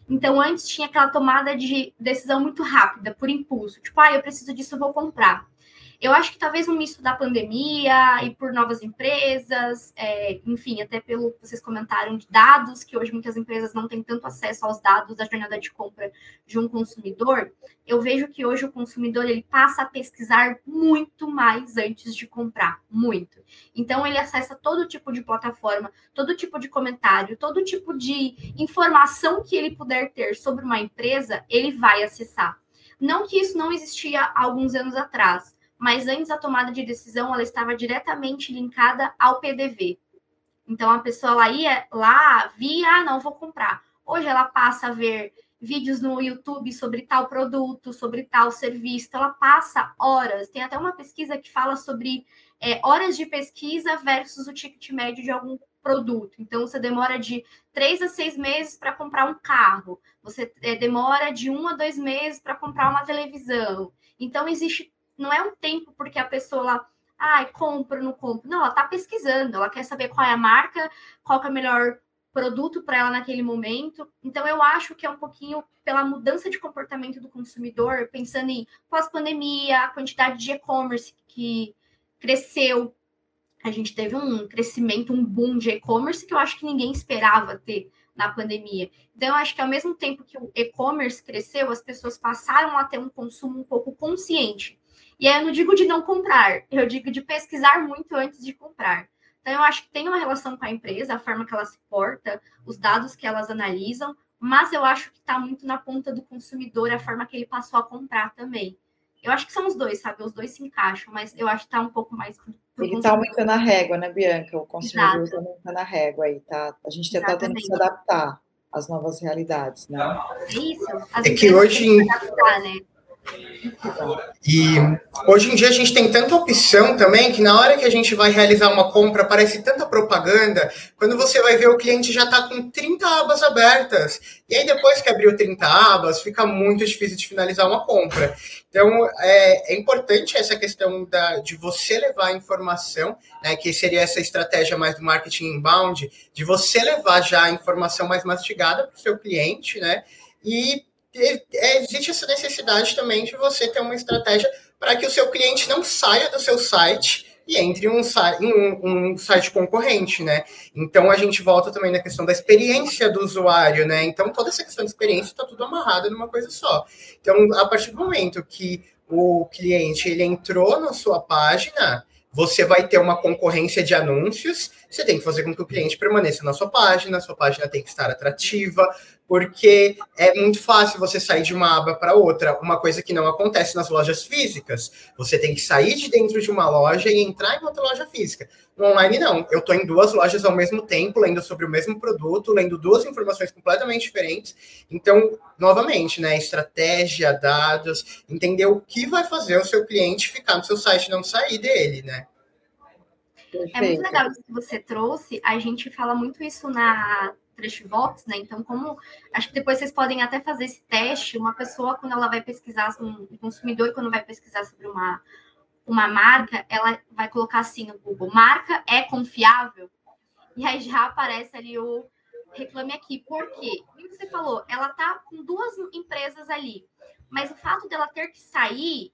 Então, antes tinha aquela tomada de decisão muito rápida, por impulso. Tipo, ah, eu preciso disso, eu vou comprar. Eu acho que talvez um misto da pandemia e por novas empresas, é, enfim, até pelo que vocês comentaram de dados, que hoje muitas empresas não têm tanto acesso aos dados da jornada de compra de um consumidor, eu vejo que hoje o consumidor ele passa a pesquisar muito mais antes de comprar, muito. Então ele acessa todo tipo de plataforma, todo tipo de comentário, todo tipo de informação que ele puder ter sobre uma empresa, ele vai acessar. Não que isso não existia alguns anos atrás, mas antes a tomada de decisão ela estava diretamente linkada ao PDV. Então a pessoa ia lá, via, ah, não vou comprar. Hoje ela passa a ver vídeos no YouTube sobre tal produto, sobre tal serviço, então, ela passa horas. Tem até uma pesquisa que fala sobre é, horas de pesquisa versus o ticket médio de algum produto. Então, você demora de três a seis meses para comprar um carro, você é, demora de um a dois meses para comprar uma televisão. Então, existe não é um tempo porque a pessoa lá, ai, ah, compra, não compra. Não, ela está pesquisando, ela quer saber qual é a marca, qual é o melhor produto para ela naquele momento. Então, eu acho que é um pouquinho pela mudança de comportamento do consumidor, pensando em pós-pandemia, a quantidade de e-commerce que cresceu. A gente teve um crescimento, um boom de e-commerce que eu acho que ninguém esperava ter na pandemia. Então, eu acho que ao mesmo tempo que o e-commerce cresceu, as pessoas passaram a ter um consumo um pouco consciente. E aí eu não digo de não comprar, eu digo de pesquisar muito antes de comprar. Então, eu acho que tem uma relação com a empresa, a forma que ela se porta, os dados que elas analisam, mas eu acho que está muito na ponta do consumidor, a forma que ele passou a comprar também. Eu acho que são os dois, sabe? Os dois se encaixam, mas eu acho que está um pouco mais. Ele está aumentando a régua, né, Bianca? O consumidor está aumentando a régua aí, tá? A gente está tendo que se adaptar às novas realidades, né? É isso. As é que hoje. Adaptar, né? E hoje em dia a gente tem tanta opção também que na hora que a gente vai realizar uma compra aparece tanta propaganda, quando você vai ver o cliente já está com 30 abas abertas. E aí depois que abriu 30 abas, fica muito difícil de finalizar uma compra. Então é, é importante essa questão da, de você levar a informação, né, que seria essa estratégia mais do marketing inbound, de você levar já a informação mais mastigada para o seu cliente, né? E existe essa necessidade também de você ter uma estratégia para que o seu cliente não saia do seu site e entre um, um, um, site concorrente, né? Então a gente volta também na questão da experiência do usuário, né? Então toda essa questão de experiência está tudo amarrado numa coisa só. Então a partir do momento que o cliente ele entrou na sua página, você vai ter uma concorrência de anúncios, você tem que fazer com que o cliente permaneça na sua página, sua página tem que estar atrativa, porque é muito fácil você sair de uma aba para outra, uma coisa que não acontece nas lojas físicas. Você tem que sair de dentro de uma loja e entrar em outra loja física. No online, não. Eu estou em duas lojas ao mesmo tempo, lendo sobre o mesmo produto, lendo duas informações completamente diferentes. Então, novamente, né? Estratégia, dados, entender o que vai fazer o seu cliente ficar no seu site e não sair dele, né? Perfeito. É muito legal isso que você trouxe. A gente fala muito isso na Trashbox, né? Então, como acho que depois vocês podem até fazer esse teste, uma pessoa quando ela vai pesquisar, um consumidor quando vai pesquisar sobre uma uma marca, ela vai colocar assim no Google, marca é confiável? E aí já aparece ali o reclame aqui. Por quê? Como você falou, ela tá com duas empresas ali, mas o fato dela ter que sair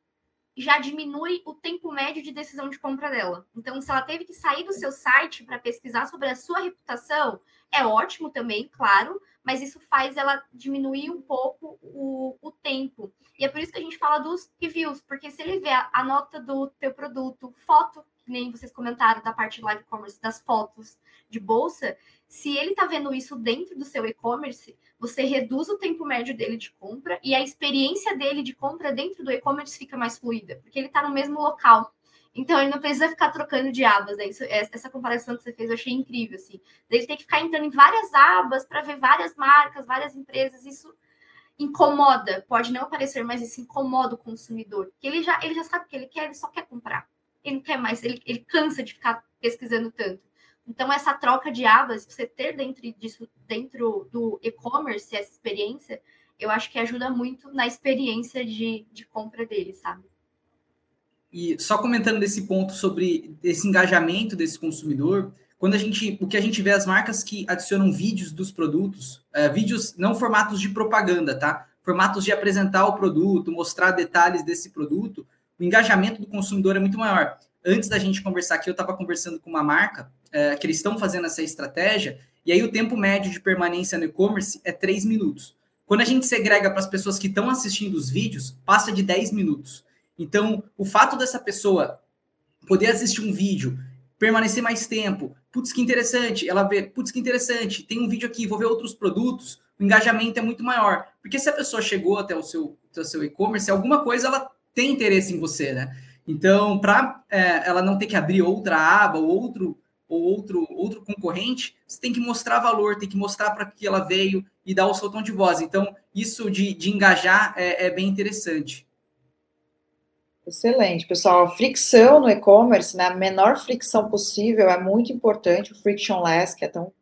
já diminui o tempo médio de decisão de compra dela. Então, se ela teve que sair do seu site para pesquisar sobre a sua reputação, é ótimo também, claro, mas isso faz ela diminuir um pouco o, o tempo. E é por isso que a gente fala dos reviews, porque se ele vê a, a nota do teu produto, foto, que nem vocês comentaram da parte de live commerce, das fotos de bolsa, se ele está vendo isso dentro do seu e-commerce, você reduz o tempo médio dele de compra e a experiência dele de compra dentro do e-commerce fica mais fluida, porque ele está no mesmo local. Então ele não precisa ficar trocando de abas. Né? Isso, essa comparação que você fez eu achei incrível. Assim. Ele tem que ficar entrando em várias abas para ver várias marcas, várias empresas. Isso incomoda, pode não aparecer, mas isso incomoda o consumidor. Porque ele já, ele já sabe o que ele quer, ele só quer comprar. Ele não quer mais, ele, ele cansa de ficar pesquisando tanto. Então, essa troca de abas, você ter dentro disso, dentro do e-commerce, essa experiência, eu acho que ajuda muito na experiência de, de compra dele, sabe? E só comentando desse ponto sobre esse engajamento desse consumidor, quando a gente, o que a gente vê as marcas que adicionam vídeos dos produtos, é, vídeos não formatos de propaganda, tá? Formatos de apresentar o produto, mostrar detalhes desse produto, o engajamento do consumidor é muito maior. Antes da gente conversar aqui, eu estava conversando com uma marca é, que eles estão fazendo essa estratégia, e aí o tempo médio de permanência no e-commerce é 3 minutos. Quando a gente segrega para as pessoas que estão assistindo os vídeos, passa de 10 minutos. Então, o fato dessa pessoa poder assistir um vídeo, permanecer mais tempo, putz, que interessante, ela vê, putz, que interessante, tem um vídeo aqui, vou ver outros produtos, o engajamento é muito maior. Porque se a pessoa chegou até o seu, até o seu e-commerce, alguma coisa ela tem interesse em você, né? Então, para é, ela não ter que abrir outra aba ou outro ou outro, outro concorrente, você tem que mostrar valor, tem que mostrar para que ela veio e dar o seu tom de voz. Então, isso de, de engajar é, é bem interessante. Excelente, pessoal. fricção no e-commerce, né? A menor fricção possível é muito importante, o frictionless, que é tão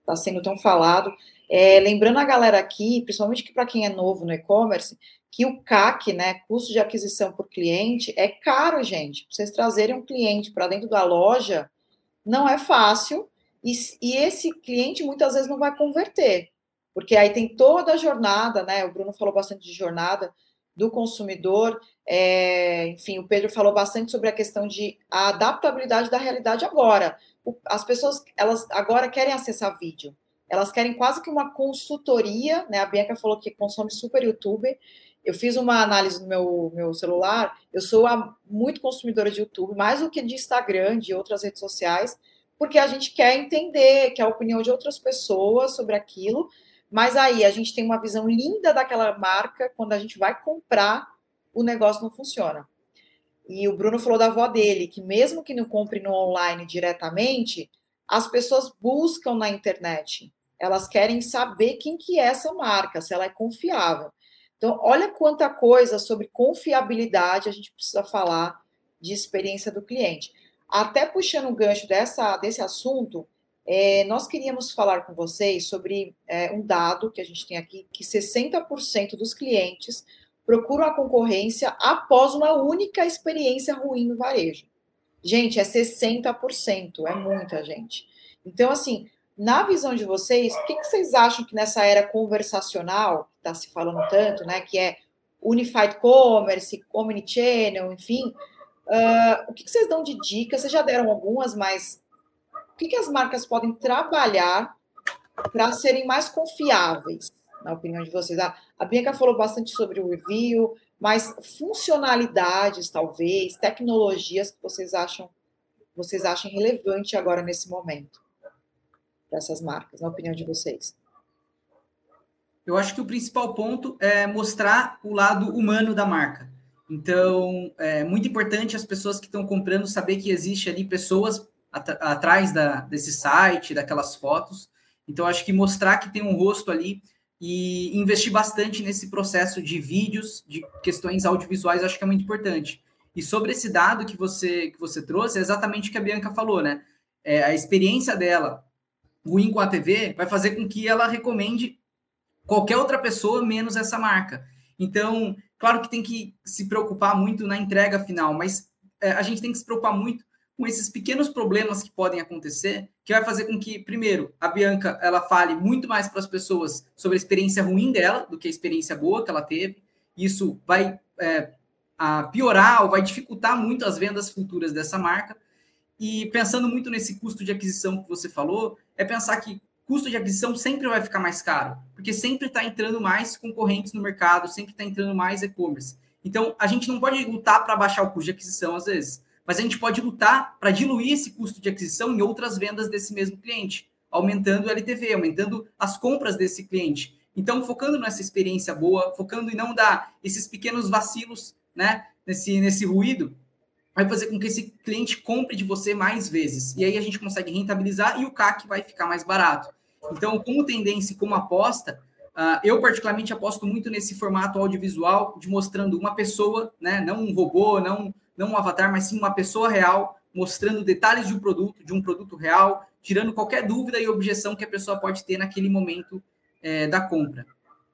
está sendo tão falado. É, lembrando a galera aqui, principalmente que para quem é novo no e-commerce, que o CAC, né, custo de aquisição por cliente, é caro, gente. Pra vocês trazerem um cliente para dentro da loja, não é fácil, e, e, esse cliente muitas vezes não vai converter, porque aí tem toda a jornada, né? O Bruno falou bastante de jornada do consumidor, é, enfim, o Pedro falou bastante sobre a questão de a adaptabilidade da realidade agora. O, as pessoas, elas agora querem acessar vídeo, elas querem quase que uma consultoria, né? A Bianca falou que consome super YouTube. Eu fiz uma análise no meu, meu celular, eu sou a, muito consumidora de YouTube, mais do que de Instagram, de outras redes sociais, porque a gente quer entender, quer a opinião de outras pessoas sobre aquilo, mas aí a gente tem uma visão linda daquela marca, quando a gente vai comprar, o negócio não funciona. E o Bruno falou da avó dele, que mesmo que não compre no online diretamente, as pessoas buscam na internet. Elas querem saber quem que é essa marca, se ela é confiável. Então, olha quanta coisa sobre confiabilidade a gente precisa falar de experiência do cliente. Até puxando o gancho dessa, desse assunto, é, nós queríamos falar com vocês sobre é, um dado que a gente tem aqui, que 60% dos clientes procuram a concorrência após uma única experiência ruim no varejo. Gente, é 60%, é muita gente. Então, assim, na visão de vocês, o que, que vocês acham que nessa era conversacional, que está se falando tanto, né, que é Unified Commerce, Omnichannel, enfim, uh, o que, que vocês dão de dicas? Vocês já deram algumas, mas que, que as marcas podem trabalhar para serem mais confiáveis, na opinião de vocês? A, a Bianca falou bastante sobre o review, mas funcionalidades, talvez, tecnologias que vocês acham vocês acham relevante agora nesse momento? dessas marcas, na opinião de vocês? Eu acho que o principal ponto é mostrar o lado humano da marca. Então, é muito importante as pessoas que estão comprando saber que existe ali pessoas atrás da, desse site, daquelas fotos. Então, acho que mostrar que tem um rosto ali e investir bastante nesse processo de vídeos, de questões audiovisuais, acho que é muito importante. E sobre esse dado que você que você trouxe, é exatamente o que a Bianca falou, né? É, a experiência dela ruim com a TV vai fazer com que ela recomende qualquer outra pessoa menos essa marca. Então, Claro que tem que se preocupar muito na entrega final, mas é, a gente tem que se preocupar muito com esses pequenos problemas que podem acontecer, que vai fazer com que, primeiro, a Bianca ela fale muito mais para as pessoas sobre a experiência ruim dela do que a experiência boa que ela teve. Isso vai é, piorar ou vai dificultar muito as vendas futuras dessa marca. E pensando muito nesse custo de aquisição que você falou, é pensar que custo de aquisição sempre vai ficar mais caro, porque sempre está entrando mais concorrentes no mercado, sempre está entrando mais e-commerce. Então, a gente não pode lutar para baixar o custo de aquisição às vezes, mas a gente pode lutar para diluir esse custo de aquisição em outras vendas desse mesmo cliente, aumentando o LTV, aumentando as compras desse cliente. Então, focando nessa experiência boa, focando em não dar esses pequenos vacilos, né, nesse, nesse ruído, vai fazer com que esse cliente compre de você mais vezes. E aí a gente consegue rentabilizar e o CAC vai ficar mais barato. Então, como tendência, como aposta, uh, eu particularmente aposto muito nesse formato audiovisual de mostrando uma pessoa, né, não um robô, não, não um avatar, mas sim uma pessoa real, mostrando detalhes de um produto, de um produto real, tirando qualquer dúvida e objeção que a pessoa pode ter naquele momento é, da compra.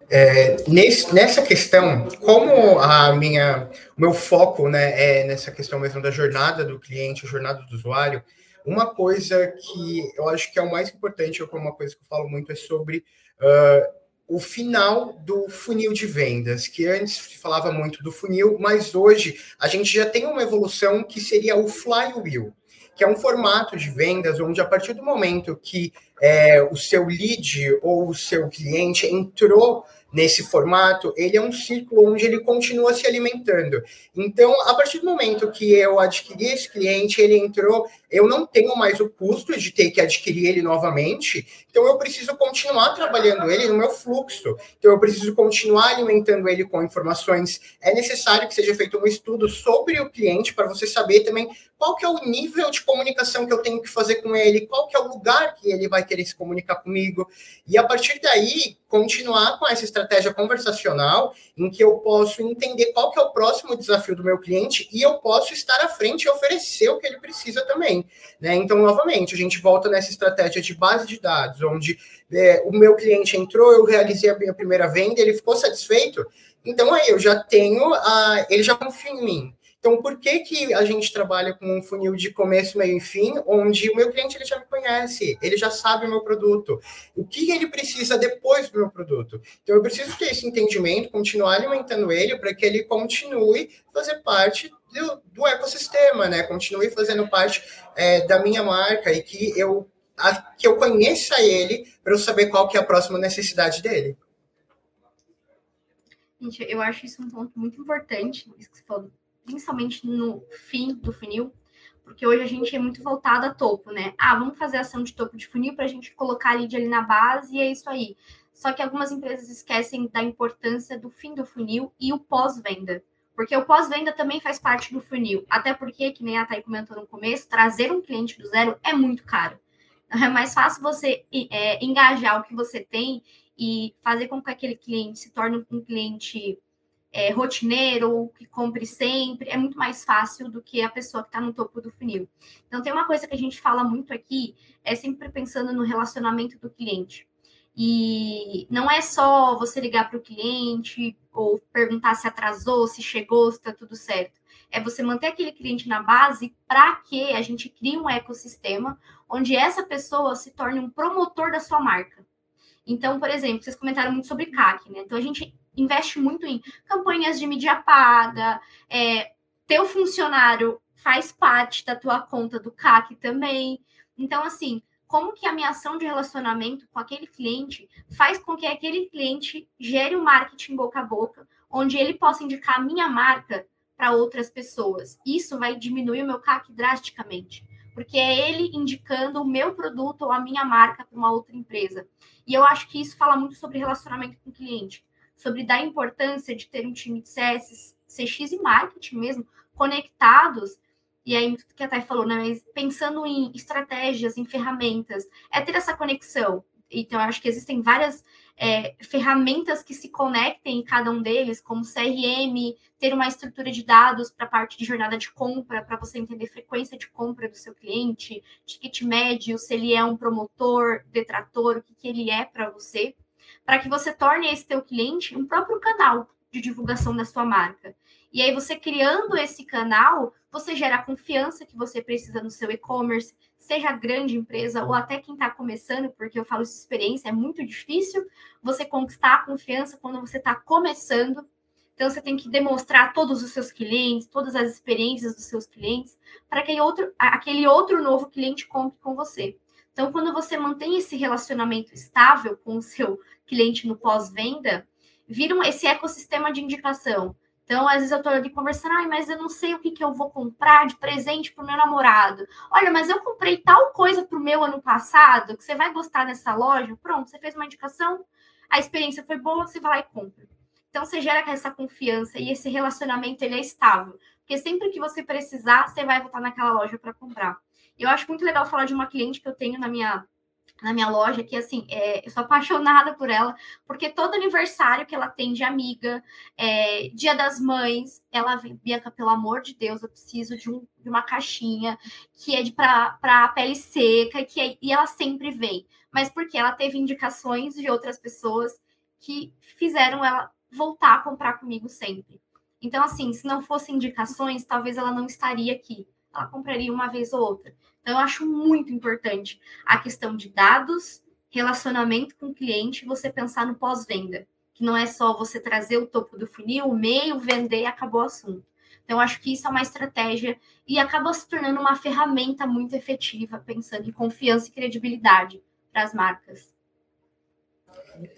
É, nesse, nessa questão, como a minha, o meu foco né, é nessa questão mesmo da jornada do cliente, a jornada do usuário, uma coisa que eu acho que é o mais importante, uma coisa que eu falo muito, é sobre uh, o final do funil de vendas, que antes se falava muito do funil, mas hoje a gente já tem uma evolução que seria o flywheel, que é um formato de vendas onde, a partir do momento que é, o seu lead ou o seu cliente entrou nesse formato, ele é um ciclo onde ele continua se alimentando. Então, a partir do momento que eu adquiri esse cliente, ele entrou, eu não tenho mais o custo de ter que adquirir ele novamente, então eu preciso continuar trabalhando ele no meu fluxo. Então, eu preciso continuar alimentando ele com informações. É necessário que seja feito um estudo sobre o cliente para você saber também qual que é o nível de comunicação que eu tenho que fazer com ele, qual que é o lugar que ele vai querer se comunicar comigo. E a partir daí, continuar com essa estratégia conversacional em que eu posso entender qual que é o próximo desafio do meu cliente e eu posso estar à frente e oferecer o que ele precisa também. Né? Então, novamente, a gente volta nessa estratégia de base de dados, onde é, o meu cliente entrou, eu realizei a minha primeira venda, ele ficou satisfeito, então aí eu já tenho, ele já confia em mim. Então, por que, que a gente trabalha com um funil de começo, meio e fim, onde o meu cliente ele já me conhece, ele já sabe o meu produto, o que ele precisa depois do meu produto. Então, eu preciso ter esse entendimento, continuar alimentando ele para que ele continue fazer parte do, do ecossistema, né? Continue fazendo parte é, da minha marca e que eu, a, que eu conheça ele para eu saber qual que é a próxima necessidade dele. Gente, eu acho isso um ponto muito importante, isso que você falou principalmente no fim do funil, porque hoje a gente é muito voltado a topo, né? Ah, vamos fazer ação de topo de funil para a gente colocar a lead ali na base e é isso aí. Só que algumas empresas esquecem da importância do fim do funil e o pós-venda. Porque o pós-venda também faz parte do funil. Até porque, que nem a Thay comentou no começo, trazer um cliente do zero é muito caro. Então, é mais fácil você é, engajar o que você tem e fazer com que aquele cliente se torne um cliente é, rotineiro, que compre sempre, é muito mais fácil do que a pessoa que está no topo do funil. Então, tem uma coisa que a gente fala muito aqui, é sempre pensando no relacionamento do cliente. E não é só você ligar para o cliente ou perguntar se atrasou, se chegou, se está tudo certo. É você manter aquele cliente na base para que a gente crie um ecossistema onde essa pessoa se torne um promotor da sua marca. Então, por exemplo, vocês comentaram muito sobre CAC, né? Então, a gente investe muito em campanhas de mídia paga, é, teu funcionário faz parte da tua conta do CAC também. Então, assim, como que a minha ação de relacionamento com aquele cliente faz com que aquele cliente gere o um marketing boca a boca, onde ele possa indicar a minha marca para outras pessoas. Isso vai diminuir o meu CAC drasticamente. porque é ele indicando o meu produto ou a minha marca para uma outra empresa. E eu acho que isso fala muito sobre relacionamento com o cliente, sobre dar importância de ter um time de CS, CX e marketing mesmo conectados. E aí, o que a Thay falou, né? Mas pensando em estratégias, em ferramentas, é ter essa conexão. Então, eu acho que existem várias é, ferramentas que se conectem em cada um deles, como CRM, ter uma estrutura de dados para a parte de jornada de compra, para você entender frequência de compra do seu cliente, ticket médio, se ele é um promotor, detrator, o que, que ele é para você, para que você torne esse teu cliente um próprio canal de divulgação da sua marca. E aí, você criando esse canal, você gera a confiança que você precisa no seu e-commerce, seja grande empresa ou até quem está começando, porque eu falo isso experiência, é muito difícil você conquistar a confiança quando você está começando. Então, você tem que demonstrar todos os seus clientes, todas as experiências dos seus clientes, para que outro, aquele outro novo cliente compre com você. Então, quando você mantém esse relacionamento estável com o seu cliente no pós-venda, vira esse ecossistema de indicação. Então, às vezes eu tô ali conversando, ai, mas eu não sei o que, que eu vou comprar de presente pro meu namorado. Olha, mas eu comprei tal coisa pro meu ano passado, que você vai gostar dessa loja. Pronto, você fez uma indicação, a experiência foi boa, você vai lá e compra. Então, você gera essa confiança e esse relacionamento, ele é estável. Porque sempre que você precisar, você vai voltar naquela loja para comprar. Eu acho muito legal falar de uma cliente que eu tenho na minha na minha loja, que assim, é, eu sou apaixonada por ela, porque todo aniversário que ela tem de amiga, é, dia das mães, ela vem, Bianca, pelo amor de Deus, eu preciso de, um, de uma caixinha que é de para pele seca, que é, e ela sempre vem. Mas porque ela teve indicações de outras pessoas que fizeram ela voltar a comprar comigo sempre. Então, assim, se não fossem indicações, talvez ela não estaria aqui. Ela compraria uma vez ou outra. Então, eu acho muito importante a questão de dados, relacionamento com o cliente, você pensar no pós-venda, que não é só você trazer o topo do funil, o meio, vender e acabou o assunto. Então, eu acho que isso é uma estratégia e acaba se tornando uma ferramenta muito efetiva, pensando em confiança e credibilidade para as marcas.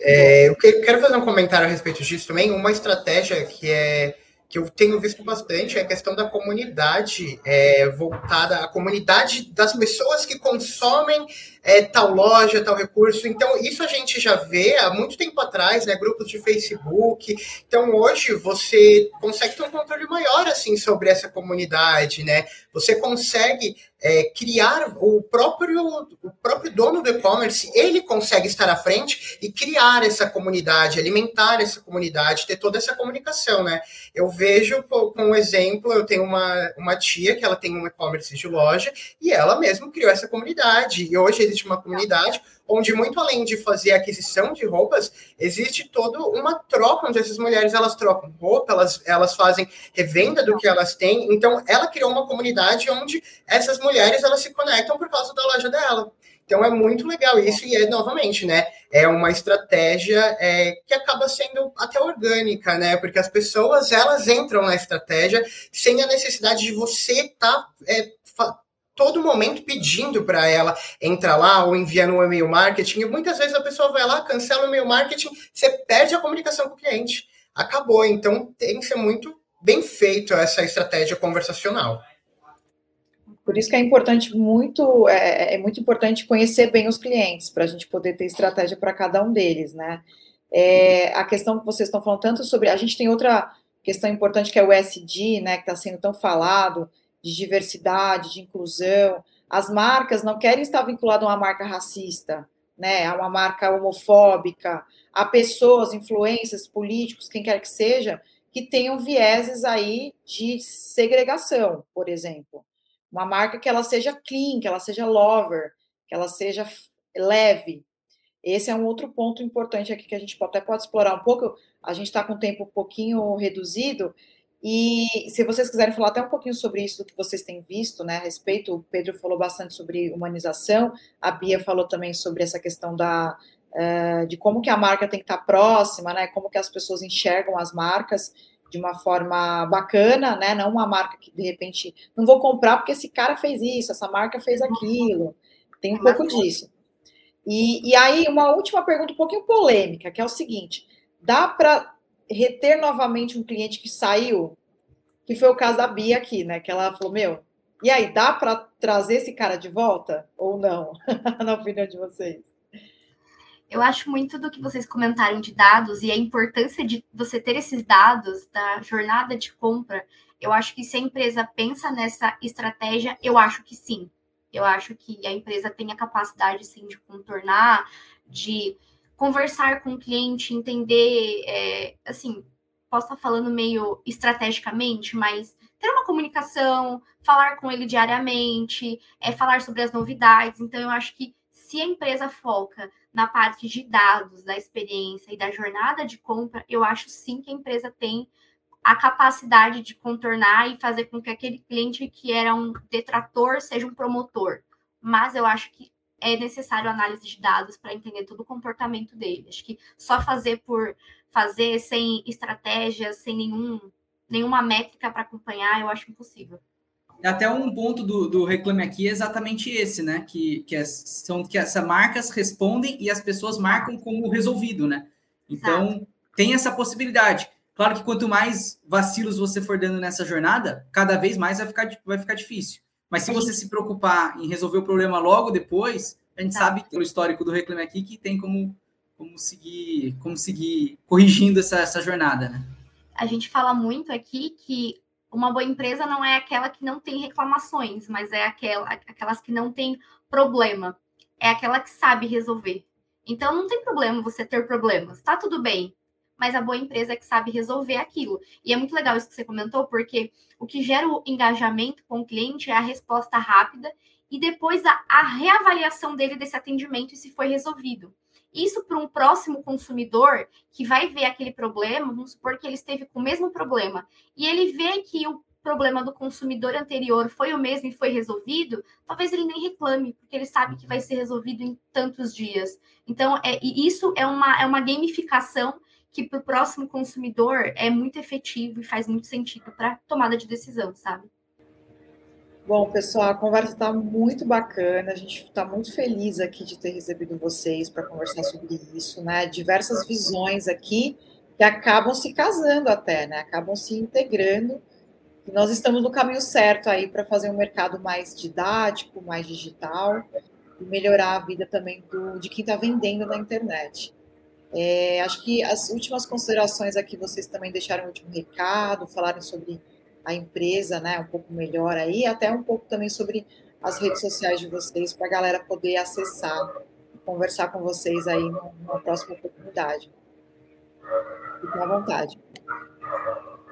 É, eu quero fazer um comentário a respeito disso também. Uma estratégia que é que eu tenho visto bastante é a questão da comunidade é, voltada à comunidade das pessoas que consomem é, tal loja, tal recurso. Então, isso a gente já vê há muito tempo atrás, né? Grupos de Facebook. Então, hoje você consegue ter um controle maior assim sobre essa comunidade, né? Você consegue é, criar o próprio, o próprio dono do e-commerce, ele consegue estar à frente e criar essa comunidade, alimentar essa comunidade, ter toda essa comunicação, né? Eu vejo com um exemplo, eu tenho uma, uma tia que ela tem um e-commerce de loja e ela mesma criou essa comunidade. E hoje existe uma comunidade onde muito além de fazer aquisição de roupas, existe toda uma troca onde essas mulheres elas trocam roupa, elas, elas fazem revenda do que elas têm. Então, ela criou uma comunidade onde essas mulheres elas se conectam por causa da loja dela. Então é muito legal isso e é novamente, né? É uma estratégia é, que acaba sendo até orgânica, né? Porque as pessoas elas entram na estratégia sem a necessidade de você estar tá, é, todo momento pedindo para ela entrar lá ou enviando um e-mail marketing. E muitas vezes a pessoa vai lá, cancela o e-mail marketing, você perde a comunicação com o cliente. Acabou. Então tem que ser muito bem feito essa estratégia conversacional. Por isso que é importante muito, é, é muito importante conhecer bem os clientes para a gente poder ter estratégia para cada um deles, né? É, a questão que vocês estão falando tanto sobre, a gente tem outra questão importante que é o SD, né, que está sendo tão falado, de diversidade, de inclusão. As marcas não querem estar vinculadas a uma marca racista, né, a uma marca homofóbica, a pessoas, influências, políticos, quem quer que seja, que tenham vieses aí de segregação, por exemplo. Uma marca que ela seja clean, que ela seja lover, que ela seja leve. Esse é um outro ponto importante aqui que a gente até pode explorar um pouco. A gente está com o tempo um pouquinho reduzido, e se vocês quiserem falar até um pouquinho sobre isso, do que vocês têm visto, né, a respeito, o Pedro falou bastante sobre humanização, a Bia falou também sobre essa questão da, uh, de como que a marca tem que estar próxima, né, como que as pessoas enxergam as marcas de uma forma bacana, né, não uma marca que, de repente, não vou comprar porque esse cara fez isso, essa marca fez aquilo, tem um pouco disso. E, e aí, uma última pergunta um pouquinho polêmica, que é o seguinte, dá para reter novamente um cliente que saiu, que foi o caso da Bia aqui, né? Que ela falou: Meu, E aí, dá para trazer esse cara de volta ou não? [LAUGHS] Na opinião de vocês? Eu acho muito do que vocês comentaram de dados e a importância de você ter esses dados da jornada de compra. Eu acho que se a empresa pensa nessa estratégia, eu acho que sim. Eu acho que a empresa tem a capacidade, sim, de contornar, de conversar com o cliente, entender, é, assim, posso estar falando meio estrategicamente, mas ter uma comunicação, falar com ele diariamente, é falar sobre as novidades. Então, eu acho que se a empresa foca na parte de dados, da experiência e da jornada de compra, eu acho sim que a empresa tem a capacidade de contornar e fazer com que aquele cliente que era um detrator seja um promotor. Mas eu acho que é necessário análise de dados para entender todo o comportamento dele. Acho que só fazer por fazer sem estratégia, sem nenhum, nenhuma métrica para acompanhar, eu acho impossível. Até um ponto do, do Reclame Aqui é exatamente esse, né? Que, que, é, são, que essas marcas respondem e as pessoas marcam como resolvido, né? Então, Exato. tem essa possibilidade. Claro que quanto mais vacilos você for dando nessa jornada, cada vez mais vai ficar, vai ficar difícil. Mas se você se preocupar em resolver o problema logo depois, a gente tá. sabe pelo histórico do Reclame Aqui que tem como como seguir, como seguir corrigindo essa, essa jornada, né? A gente fala muito aqui que uma boa empresa não é aquela que não tem reclamações, mas é aquela, aquelas que não tem problema. É aquela que sabe resolver. Então não tem problema você ter problemas, tá tudo bem. Mas a boa empresa é que sabe resolver aquilo. E é muito legal isso que você comentou, porque o que gera o engajamento com o cliente é a resposta rápida e depois a, a reavaliação dele desse atendimento e se foi resolvido. Isso para um próximo consumidor que vai ver aquele problema, vamos supor que ele esteve com o mesmo problema, e ele vê que o problema do consumidor anterior foi o mesmo e foi resolvido, talvez ele nem reclame, porque ele sabe que vai ser resolvido em tantos dias. Então, é, isso é uma, é uma gamificação que para o próximo consumidor é muito efetivo e faz muito sentido para tomada de decisão, sabe? Bom, pessoal, a conversa está muito bacana. A gente está muito feliz aqui de ter recebido vocês para conversar sobre isso, né? Diversas visões aqui que acabam se casando até, né? Acabam se integrando. E nós estamos no caminho certo aí para fazer um mercado mais didático, mais digital e melhorar a vida também do, de quem está vendendo na internet. É, acho que as últimas considerações aqui vocês também deixaram o último recado, falaram sobre a empresa, né, um pouco melhor aí, até um pouco também sobre as redes sociais de vocês, para a galera poder acessar conversar com vocês aí numa próxima oportunidade. Fiquem à vontade.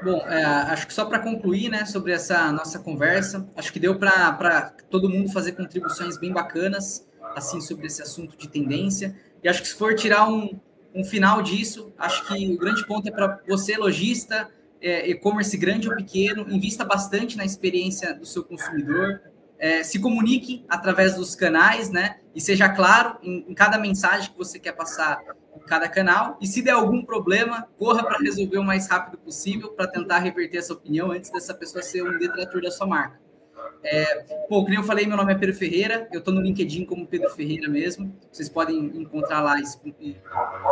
Bom, é, acho que só para concluir, né, sobre essa nossa conversa, acho que deu para todo mundo fazer contribuições bem bacanas, assim, sobre esse assunto de tendência. E acho que se for tirar um, um final disso, acho que o grande ponto é para você, lojista, é, e-commerce grande ou pequeno, invista bastante na experiência do seu consumidor, é, se comunique através dos canais, né? E seja claro em, em, cada mensagem que você quer passar em cada canal. E se der algum problema, corra para resolver o mais rápido possível para tentar reverter essa opinião antes dessa pessoa ser um detrator da sua marca. É, bom, como eu falei, meu nome é Pedro Ferreira, eu estou no LinkedIn como Pedro Ferreira mesmo. Vocês podem encontrar lá e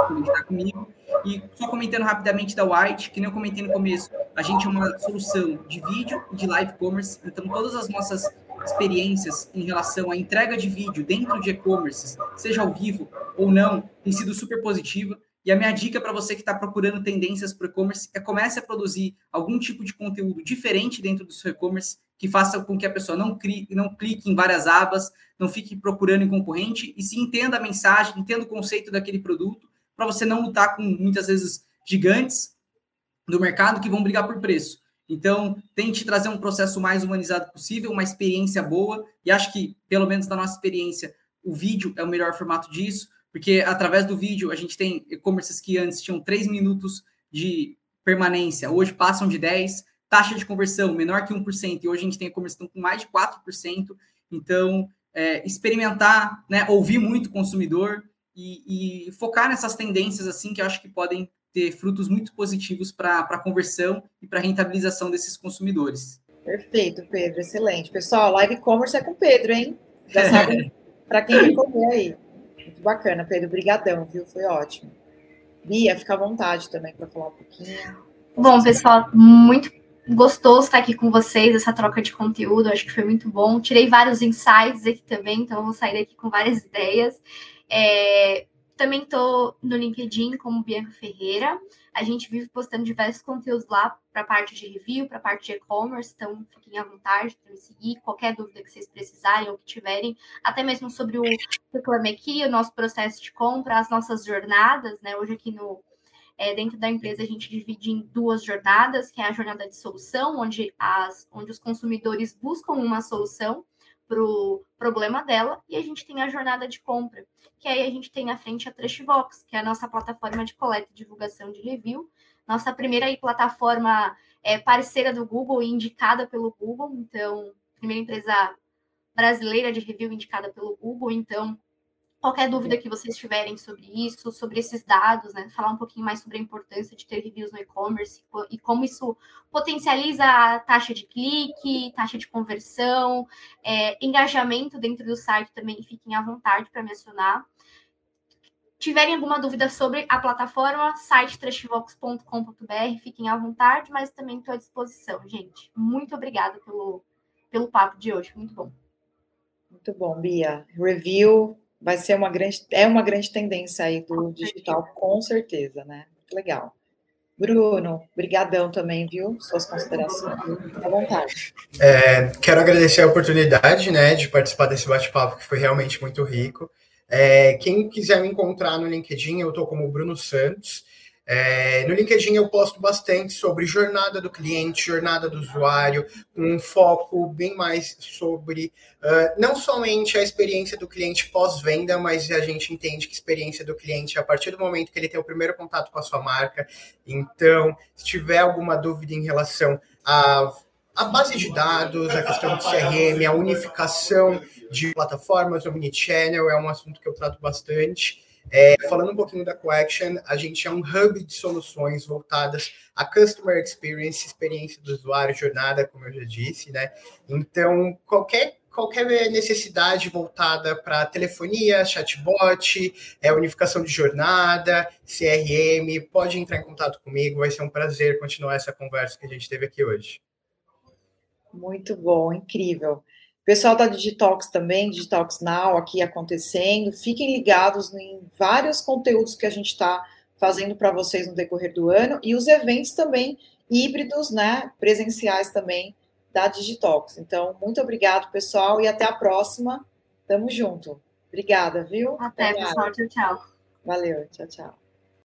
conectar comigo. E só comentando rapidamente da White, que nem eu comentei no começo, a gente é uma solução de vídeo e de live commerce, então todas as nossas experiências em relação à entrega de vídeo dentro de e-commerce, seja ao vivo ou não, tem sido super positiva. E a minha dica para você que está procurando tendências para e-commerce é comece a produzir algum tipo de conteúdo diferente dentro do seu e-commerce que faça com que a pessoa não, clique, não clique em várias abas, não fique procurando em concorrente e se entenda a mensagem, entenda o conceito daquele produto, para você não lutar com muitas vezes gigantes do mercado que vão brigar por preço. Então, tente trazer um processo mais humanizado possível, uma experiência boa, e acho que, pelo menos na nossa experiência, o vídeo é o melhor formato disso, porque através do vídeo a gente tem e-commerces que antes tinham 3 minutos de permanência, hoje passam de 10, taxa de conversão menor que 1%, e hoje a gente tem e-commerce com mais de 4%. Então, é, experimentar, né, ouvir muito o consumidor e, e, focar nessas tendências assim que eu acho que podem ter frutos muito positivos para a conversão e para a rentabilização desses consumidores. Perfeito, Pedro, excelente. Pessoal, live commerce é com Pedro, hein? Já [LAUGHS] sabe para quem comer aí. Muito bacana, Pedro. Obrigadão, viu? Foi ótimo. Bia, fica à vontade também para falar um pouquinho. Bom, pessoal, muito gostoso estar aqui com vocês, essa troca de conteúdo, acho que foi muito bom. Tirei vários insights aqui também, então vou sair daqui com várias ideias. É, também estou no LinkedIn como Bianca Ferreira. A gente vive postando diversos conteúdos lá para a parte de review, para a parte de e-commerce, então fiquem à vontade para me seguir. Qualquer dúvida que vocês precisarem ou que tiverem, até mesmo sobre o Reclame Aqui, o nosso processo de compra, as nossas jornadas, né? Hoje aqui no é, dentro da empresa, a gente divide em duas jornadas, que é a jornada de solução, onde, as, onde os consumidores buscam uma solução para o problema dela, e a gente tem a jornada de compra, que aí a gente tem à frente a Trashbox, que é a nossa plataforma de coleta e divulgação de review, nossa primeira aí, plataforma é, parceira do Google e indicada pelo Google, então, primeira empresa brasileira de review indicada pelo Google, então Qualquer dúvida que vocês tiverem sobre isso, sobre esses dados, né? Falar um pouquinho mais sobre a importância de ter reviews no e-commerce e como isso potencializa a taxa de clique, taxa de conversão, é, engajamento dentro do site também, fiquem à vontade para mencionar. Tiverem alguma dúvida sobre a plataforma, site trashvox.com.br, fiquem à vontade, mas também estou à disposição, gente. Muito obrigada pelo, pelo papo de hoje, muito bom. Muito bom, Bia. Review vai ser uma grande, é uma grande tendência aí do digital, com certeza, né? Legal. Bruno, brigadão também, viu? Suas considerações, à vontade. É, quero agradecer a oportunidade, né, de participar desse bate-papo, que foi realmente muito rico. É, quem quiser me encontrar no LinkedIn, eu estou como Bruno Santos. É, no LinkedIn eu posto bastante sobre jornada do cliente, jornada do usuário, um foco bem mais sobre uh, não somente a experiência do cliente pós-venda, mas a gente entende que experiência do cliente é a partir do momento que ele tem o primeiro contato com a sua marca. Então, se tiver alguma dúvida em relação a a base de dados, a questão do CRM, a unificação de plataformas, omnichannel, é um assunto que eu trato bastante. É, falando um pouquinho da Coaction, a gente é um hub de soluções voltadas à customer experience, experiência do usuário, jornada, como eu já disse, né? Então, qualquer qualquer necessidade voltada para telefonia, chatbot, é, unificação de jornada, CRM, pode entrar em contato comigo, vai ser um prazer continuar essa conversa que a gente teve aqui hoje. Muito bom, incrível. Pessoal da Digitalks também, Digitalks Now aqui acontecendo. Fiquem ligados em vários conteúdos que a gente está fazendo para vocês no decorrer do ano e os eventos também híbridos, né, presenciais também da Digitalks. Então, muito obrigado, pessoal, e até a próxima. Tamo junto. Obrigada, viu? Até, até pessoal. Tchau, tchau. Valeu, tchau, tchau.